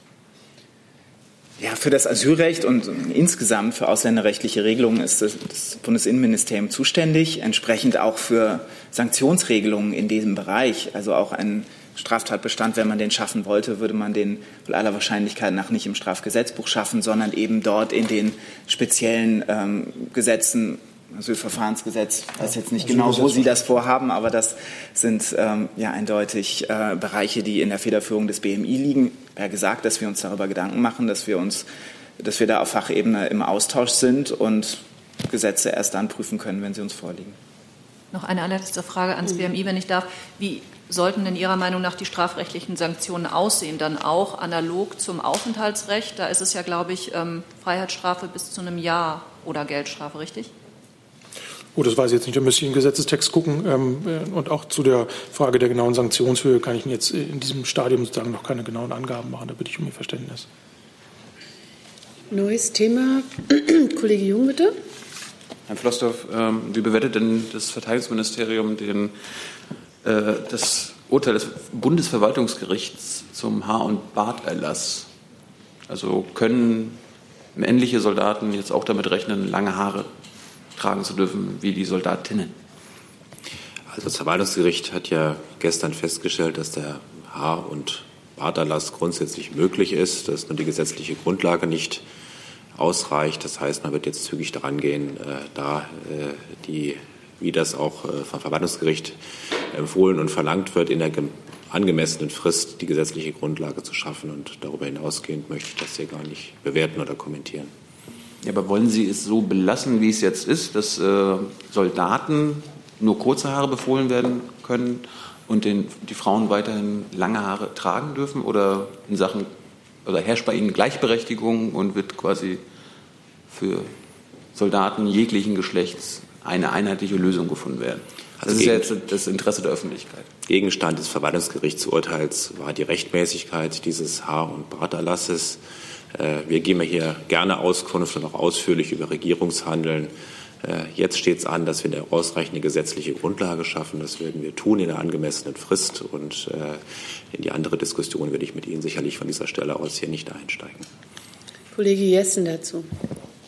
Ja, für das Asylrecht und insgesamt für ausländerrechtliche Regelungen ist das, Bundesinnenministerium zuständig, entsprechend auch für Sanktionsregelungen in diesem Bereich, also auch ein Straftatbestand, wenn man den schaffen wollte, würde man den wohl aller Wahrscheinlichkeit nach nicht im Strafgesetzbuch schaffen, sondern eben dort in den speziellen ähm, Gesetzen, Asylverfahrensgesetz, ich weiß jetzt nicht genau, wo Sie das vorhaben, aber das sind ähm, ja eindeutig äh, Bereiche, die in der Federführung des BMI liegen. Er hat gesagt, dass wir uns darüber Gedanken machen, dass wir uns, dass wir da auf Fachebene im Austausch sind und Gesetze erst dann prüfen können, wenn sie uns vorliegen. Noch eine allerletzte Frage ans BMI, wenn ich darf. Wie sollten denn Ihrer Meinung nach die strafrechtlichen Sanktionen aussehen? Dann auch analog zum Aufenthaltsrecht? Da ist es ja, glaube ich, ähm, Freiheitsstrafe bis zu einem Jahr oder Geldstrafe, richtig? Oh, das weiß ich jetzt nicht. Da müsste ich in den Gesetzestext gucken. Ähm, äh, und auch zu der Frage der genauen Sanktionshöhe kann ich Ihnen jetzt in diesem Stadium sozusagen noch keine genauen Angaben machen. Da bitte ich um Ihr Verständnis. Neues Thema. [clears throat] Kollege Jung, bitte. Herr Flossdorf, ähm, wie bewertet denn das Verteidigungsministerium den, äh, das Urteil des Bundesverwaltungsgerichts zum Haar- und Barterlass? Also können männliche Soldaten jetzt auch damit rechnen, lange Haare tragen zu dürfen wie die Soldatinnen? Also das Verwaltungsgericht hat ja gestern festgestellt, dass der Haar- und Barterlass grundsätzlich möglich ist, dass nur die gesetzliche Grundlage nicht ausreicht. Das heißt, man wird jetzt zügig daran gehen, äh, da äh, die, wie das auch äh, vom Verwaltungsgericht empfohlen und verlangt wird, in der angemessenen Frist die gesetzliche Grundlage zu schaffen. Und darüber hinausgehend möchte ich das hier gar nicht bewerten oder kommentieren. Ja, aber wollen Sie es so belassen, wie es jetzt ist, dass äh, Soldaten nur kurze Haare befohlen werden können und den, die Frauen weiterhin lange Haare tragen dürfen? Oder in Sachen oder herrscht bei Ihnen Gleichberechtigung und wird quasi für Soldaten jeglichen Geschlechts eine einheitliche Lösung gefunden werden? Das Also ist ja jetzt das Interesse der Öffentlichkeit. Gegenstand des Verwaltungsgerichtsurteils war die Rechtmäßigkeit dieses Haar- und Barterlasses. Äh, Wir geben hier gerne Auskunft und auch ausführlich über Regierungshandeln. Äh, Jetzt steht es an, dass wir eine ausreichende gesetzliche Grundlage schaffen. Das werden wir tun in einer angemessenen Frist. Und äh, in die andere Diskussion werde ich mit Ihnen sicherlich von dieser Stelle aus hier nicht einsteigen. Kollege Jessen dazu.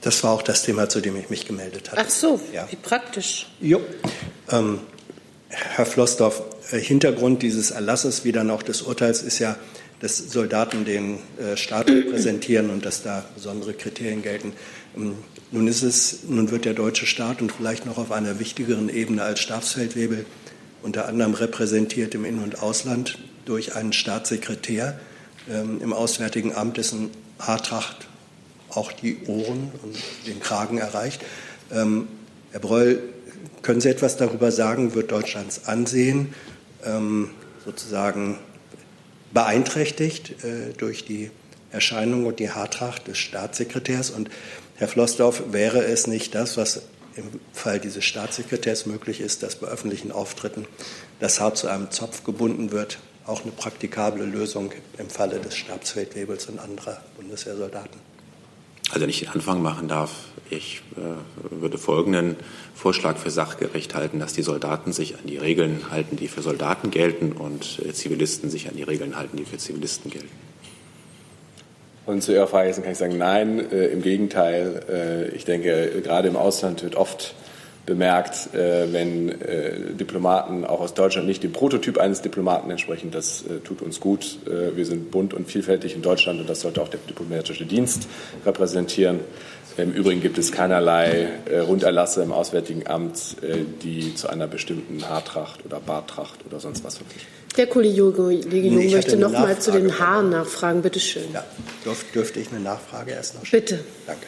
Das war auch das Thema, zu dem ich mich gemeldet hatte. Ach so, wie praktisch. Jo. Ähm, Herr Flossdorf, Hintergrund dieses Erlasses wie dann auch des Urteils ist ja, dass Soldaten den äh, Staat repräsentieren und dass da besondere Kriterien gelten. Ähm, nun ist es, nun wird der deutsche Staat und vielleicht noch auf einer wichtigeren Ebene als Stabsfeldwebel unter anderem repräsentiert im In- und Ausland durch einen Staatssekretär ähm, im Auswärtigen Amt, dessen Haartracht auch die Ohren und den Kragen erreicht. Ähm, Herr Breul, können Sie etwas darüber sagen? Wird Deutschlands Ansehen ähm, sozusagen beeinträchtigt äh, durch die Erscheinung und die Haartracht des Staatssekretärs? Und Herr Flossdorf, wäre es nicht das, was im Fall dieses Staatssekretärs möglich ist, dass bei öffentlichen Auftritten das Haar zu einem Zopf gebunden wird, auch eine praktikable Lösung im Falle des Stabsfeldwebels und anderer Bundeswehrsoldaten? Also wenn ich den Anfang machen darf, ich äh, würde folgenden Vorschlag für sachgerecht halten, dass die Soldaten sich an die Regeln halten, die für Soldaten gelten und äh, Zivilisten sich an die Regeln halten, die für Zivilisten gelten. Und zu Ihrer Frage kann ich sagen, nein, äh, im Gegenteil. Äh, ich denke, gerade im Ausland wird oft bemerkt, äh, wenn äh, Diplomaten auch aus Deutschland nicht dem Prototyp eines Diplomaten entsprechen. Das äh, tut uns gut. Äh, wir sind bunt und vielfältig in Deutschland und das sollte auch der diplomatische Dienst repräsentieren. Im Übrigen gibt es keinerlei äh, Runderlasse im Auswärtigen Amt, äh, die zu einer bestimmten Haartracht oder Barttracht oder sonst was verpflichten. Der Kollege Jung möchte noch mal zu den. Haaren nachfragen. Bitte schön. Ja, dürf, dürfte ich eine Nachfrage erst noch stellen? Bitte. Danke.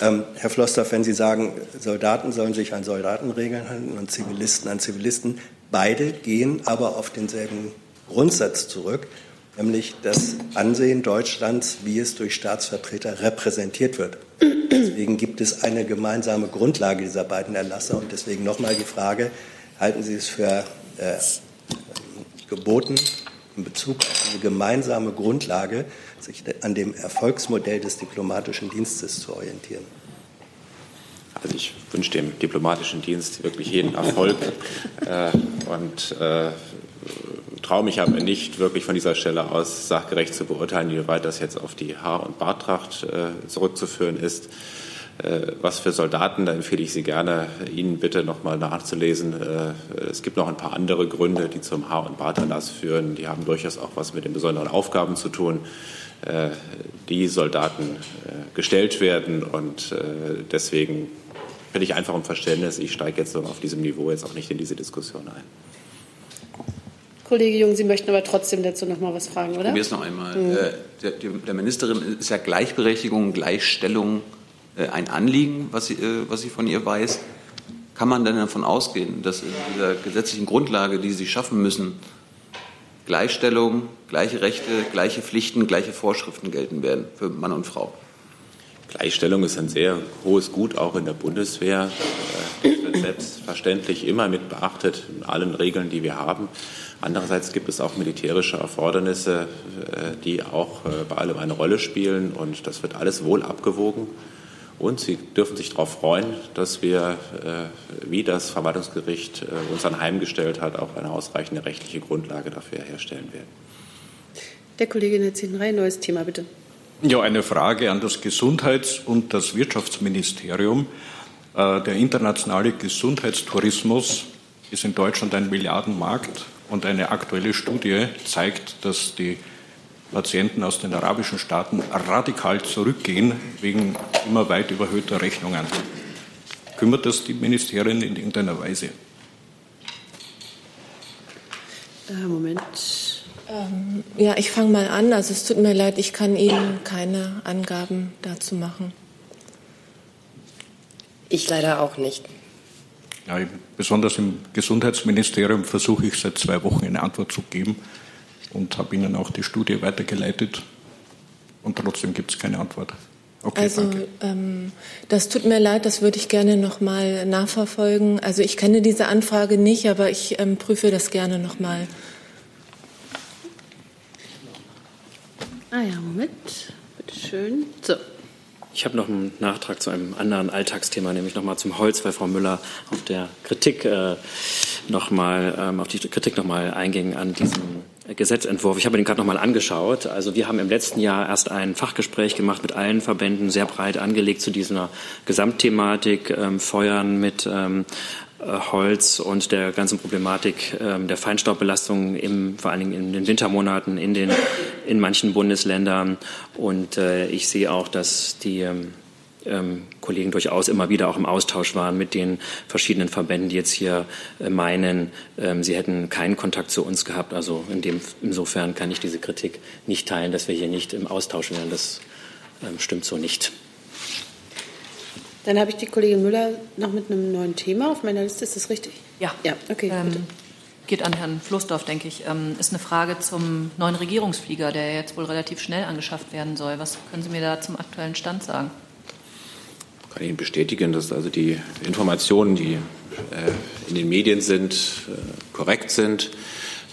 Ähm, Herr Flossdorf, wenn Sie sagen, Soldaten sollen sich an Soldatenregeln halten und Zivilisten an Zivilisten, beide gehen aber auf denselben Grundsatz zurück, nämlich das Ansehen Deutschlands, wie es durch Staatsvertreter repräsentiert wird. Deswegen gibt es eine gemeinsame Grundlage dieser beiden Erlasse und deswegen nochmal die Frage, halten Sie es für äh, geboten, in Bezug auf eine gemeinsame Grundlage, sich an dem Erfolgsmodell des diplomatischen Dienstes zu orientieren. Also ich wünsche dem diplomatischen Dienst wirklich jeden Erfolg [laughs] äh, und äh, traue mich aber nicht wirklich von dieser Stelle aus sachgerecht zu beurteilen, wie weit das jetzt auf die Haar- und Bartracht äh, zurückzuführen ist. Äh, was für Soldaten, da empfehle ich Sie gerne, Ihnen bitte noch mal nachzulesen. Äh, es gibt noch ein paar andere Gründe, die zum Haar- und Barterlass führen. Die haben durchaus auch was mit den besonderen Aufgaben zu tun, äh, die Soldaten gestellt werden. Und deswegen bitte ich einfach um Verständnis. Ich steige jetzt auf diesem Niveau jetzt auch nicht in diese Diskussion ein. Kollege Jung, Sie möchten aber trotzdem dazu noch mal was fragen, oder? Probiere es noch einmal. Mhm. Der, der Ministerin ist ja Gleichberechtigung, Gleichstellung äh, ein Anliegen, was sie, äh, was sie von ihr weiß. Kann man denn davon ausgehen, dass in dieser gesetzlichen Grundlage, die Sie schaffen müssen, Gleichstellung, gleiche Rechte, gleiche Pflichten, gleiche Vorschriften gelten werden für Mann und Frau? Gleichstellung ist ein sehr hohes Gut, auch in der Bundeswehr. Äh, das wird selbstverständlich immer mit beachtet in allen Regeln, die wir haben. Andererseits gibt es auch militärische Erfordernisse, die auch bei allem eine Rolle spielen. Und das wird alles wohl abgewogen. Und Sie dürfen sich darauf freuen, dass wir, äh, wie das Verwaltungsgericht äh, uns anheimgestellt hat, auch eine ausreichende rechtliche Grundlage dafür herstellen werden. Der Kollege in der 10. Reihe, neues Thema, bitte. Ja, eine Frage an das Gesundheits- und das Wirtschaftsministerium. Äh, der internationale Gesundheitstourismus ist in Deutschland ein Milliardenmarkt und eine aktuelle Studie zeigt, dass die Patienten aus den arabischen Staaten radikal zurückgehen wegen immer weit überhöhter Rechnungen. Kümmert das die Ministerien in irgendeiner Weise? Äh, Moment. Ähm, ja, ich fange mal an. Also es tut mir leid, ich kann Ihnen keine Angaben dazu machen. Ich leider auch nicht. Ja, besonders im Gesundheitsministerium versuche ich seit zwei Wochen eine Antwort zu geben und habe Ihnen auch die Studie weitergeleitet. Und trotzdem gibt es keine Antwort. Okay, also ähm, das tut mir leid, das würde ich gerne noch mal nachverfolgen. Also ich kenne diese Anfrage nicht, aber ich ähm, prüfe das gerne noch mal. Ah ja, Moment. Bitte schön. So. Ich habe noch einen Nachtrag zu einem anderen Alltagsthema, nämlich nochmal zum Holz, weil Frau Müller auf der Kritik äh, noch mal, ähm, auf die Kritik nochmal einging an diesem Gesetzentwurf. Ich habe den gerade nochmal angeschaut. Also wir haben im letzten Jahr erst ein Fachgespräch gemacht mit allen Verbänden, sehr breit angelegt zu dieser Gesamtthematik, ähm, Feuern mit ähm, äh, Holz und der ganzen Problematik ähm, der Feinstaubbelastung im, vor allen Dingen in den Wintermonaten in, den, in manchen Bundesländern. Und äh, ich sehe auch, dass die ähm, Kollegen durchaus immer wieder auch im Austausch waren mit den verschiedenen Verbänden, die jetzt hier äh, meinen, ähm, sie hätten keinen Kontakt zu uns gehabt. Also in dem, insofern kann ich diese Kritik nicht teilen, dass wir hier nicht im Austausch wären. Das ähm, stimmt so nicht. Dann habe ich die Kollegin Müller noch mit einem neuen Thema auf meiner Liste. Ist das richtig? Ja. Ja, okay. Ähm, geht an Herrn Floßdorf, denke ich. Ähm, ist eine Frage zum neuen Regierungsflieger, der jetzt wohl relativ schnell angeschafft werden soll. Was können Sie mir da zum aktuellen Stand sagen? Kann Ihnen bestätigen, dass also die Informationen, die äh, in den Medien sind, äh, korrekt sind.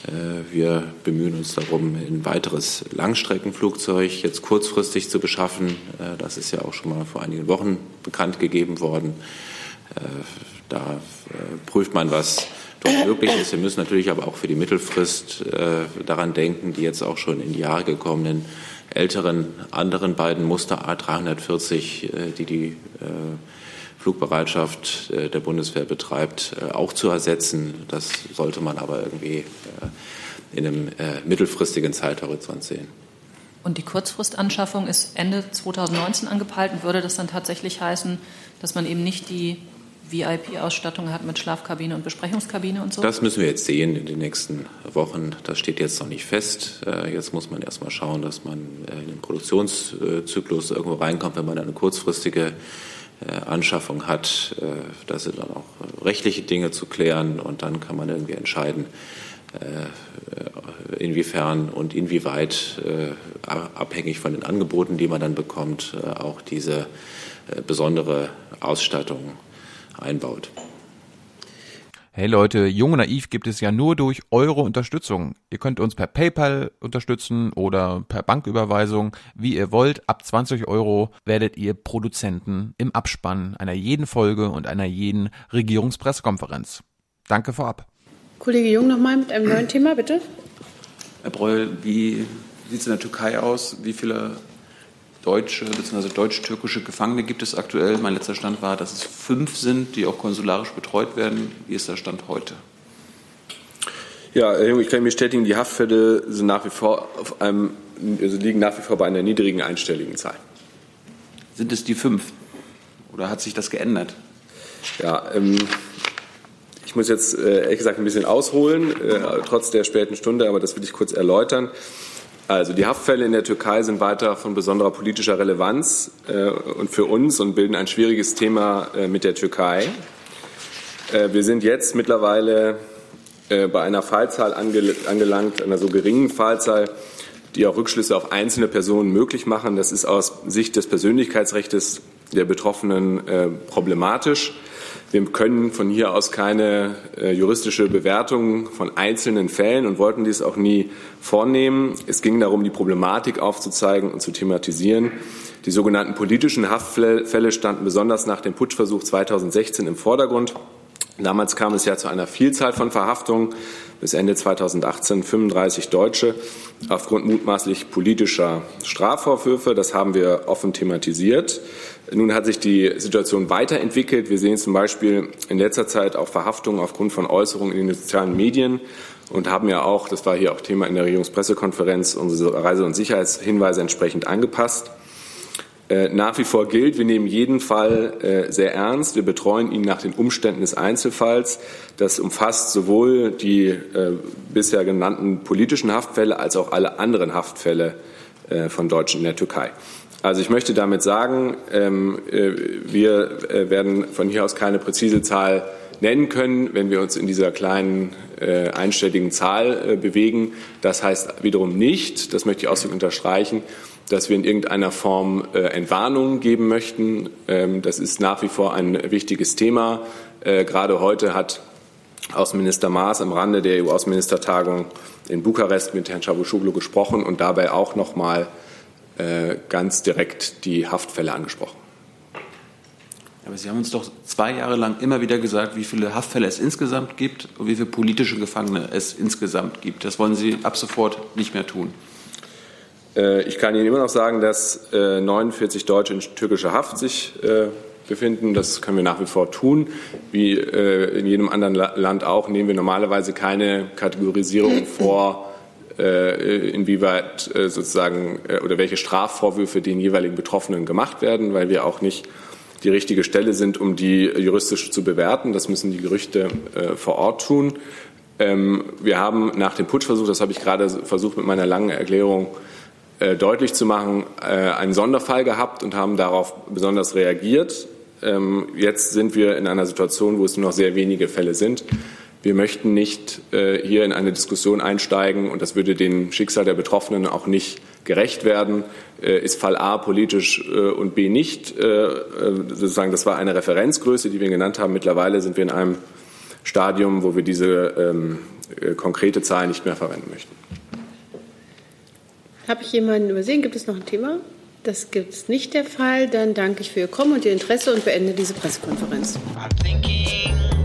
Äh, wir bemühen uns darum, ein weiteres Langstreckenflugzeug jetzt kurzfristig zu beschaffen. Das ist ja auch schon mal vor einigen Wochen bekannt gegeben worden. Da prüft man, was dort möglich ist. Wir müssen natürlich aber auch für die Mittelfrist daran denken, die jetzt auch schon in die Jahre gekommenen älteren anderen beiden Muster A340, die die Flugbereitschaft der Bundeswehr betreibt, auch zu ersetzen. Das sollte man aber irgendwie in einem mittelfristigen Zeithorizont sehen. Und die Kurzfristanschaffung ist Ende 2019 angepeilt würde das dann tatsächlich heißen, dass man eben nicht die VIP-Ausstattung hat mit Schlafkabine und Besprechungskabine und so? Das müssen wir jetzt sehen in den nächsten Wochen. Das steht jetzt noch nicht fest. Jetzt muss man erst mal schauen, dass man in den Produktionszyklus irgendwo reinkommt, wenn man eine kurzfristige Anschaffung hat. Da sind dann auch rechtliche Dinge zu klären und dann kann man irgendwie entscheiden, inwiefern und inwieweit abhängig von den Angeboten, die man dann bekommt, auch diese besondere Ausstattung einbaut. Hey Leute, Jung und Naiv gibt es ja nur durch eure Unterstützung. Ihr könnt uns per PayPal unterstützen oder per Banküberweisung, wie ihr wollt. Ab 20 Euro werdet ihr Produzenten im Abspann einer jeden Folge und einer jeden Regierungspressekonferenz. Danke vorab. Kollege Jung noch mal mit einem neuen Thema, bitte. Herr Breul, wie sieht es in der Türkei aus? Wie viele deutsche bzw. deutsch-türkische Gefangene gibt es aktuell? Mein letzter Stand war, dass es fünf sind, die auch konsularisch betreut werden. Wie ist der Stand heute? Ja, ich kann bestätigen, die Haftfälle sind nach wie vor auf einem, also liegen nach wie vor bei einer niedrigen einstelligen Zahl. Sind es die fünf? Oder hat sich das geändert? Ja, ähm, ich muss jetzt äh, ehrlich gesagt ein bisschen ausholen, äh, trotz der späten Stunde, aber das will ich kurz erläutern. Also die Haftfälle in der Türkei sind weiter von besonderer politischer Relevanz äh, und für uns und bilden ein schwieriges Thema äh, mit der Türkei. Äh, wir sind jetzt mittlerweile äh, bei einer Fallzahl ange angelangt, einer so geringen Fallzahl, die auch Rückschlüsse auf einzelne Personen möglich machen. Das ist aus Sicht des Persönlichkeitsrechts der Betroffenen äh, problematisch. Wir können von hier aus keine äh, juristische Bewertung von einzelnen Fällen und wollten dies auch nie vornehmen. Es ging darum, die Problematik aufzuzeigen und zu thematisieren. Die sogenannten politischen Haftfälle standen besonders nach dem Putschversuch 2016 im Vordergrund. Damals kam es ja zu einer Vielzahl von Verhaftungen. Bis Ende 2018 35 Deutsche aufgrund mutmaßlich politischer Strafvorwürfe. Das haben wir offen thematisiert. Nun hat sich die Situation weiterentwickelt. Wir sehen zum Beispiel in letzter Zeit auch Verhaftungen aufgrund von Äußerungen in den sozialen Medien und haben ja auch, das war hier auch Thema in der Regierungspressekonferenz, unsere Reise- und Sicherheitshinweise entsprechend angepasst. Äh, nach wie vor gilt, wir nehmen jeden Fall äh, sehr ernst. Wir betreuen ihn nach den Umständen des Einzelfalls. Das umfasst sowohl die äh, bisher genannten politischen Haftfälle als auch alle anderen Haftfälle von Deutschen in der Türkei. Also ich möchte damit sagen, ähm, wir werden von hier aus keine präzise Zahl nennen können, wenn wir uns in dieser kleinen einstelligen Zahl bewegen. Das heißt wiederum nicht, das möchte ich ausdrücklich unterstreichen, dass wir in irgendeiner Form äh, Entwarnungen geben möchten. Ähm, das ist nach wie vor ein wichtiges Thema. Äh, gerade heute hat Außenminister Maas am Rande der EU-Außenministertagung in Bukarest mit Herrn Çavuşoğlu gesprochen und dabei auch noch mal äh, ganz direkt die Haftfälle angesprochen. Aber Sie haben uns doch zwei Jahre lang immer wieder gesagt, wie viele Haftfälle es insgesamt gibt und wie viele politische Gefangene es insgesamt gibt. Das wollen Sie ab sofort nicht mehr tun. Äh, ich kann Ihnen immer noch sagen, dass 49 äh, Deutsche in türkischer Haft sich äh, befinden. Das können wir nach wie vor tun. Wie in jedem anderen Land auch nehmen wir normalerweise keine Kategorisierung [clears throat] vor, inwieweit sozusagen oder welche Strafvorwürfe den jeweiligen Betroffenen gemacht werden, weil wir auch nicht die richtige Stelle sind, um die juristisch zu bewerten. Das müssen die Gerüchte vor Ort tun. Ähm, wir haben nach dem Putschversuch, das habe ich gerade versucht mit meiner langen Erklärung äh, deutlich zu machen, äh, einen Sonderfall gehabt und haben darauf besonders reagiert. Ähm, jetzt sind wir in einer Situation, wo es nur noch sehr wenige Fälle sind. Wir möchten nicht äh, hier in eine Diskussion einsteigen und das würde dem Schicksal der Betroffenen auch nicht gerecht werden. Ist Fall A politisch und B nicht? Sozusagen, das war eine Referenzgröße, die wir genannt haben. Mittlerweile sind wir in einem Stadium, wo wir diese ähm, konkrete Zahl nicht mehr verwenden möchten. Habe ich jemanden übersehen? Gibt es noch ein Thema? Das gibt es nicht der Fall. Dann danke ich für Ihr Kommen und Ihr Interesse und beende diese Pressekonferenz. I'm thinking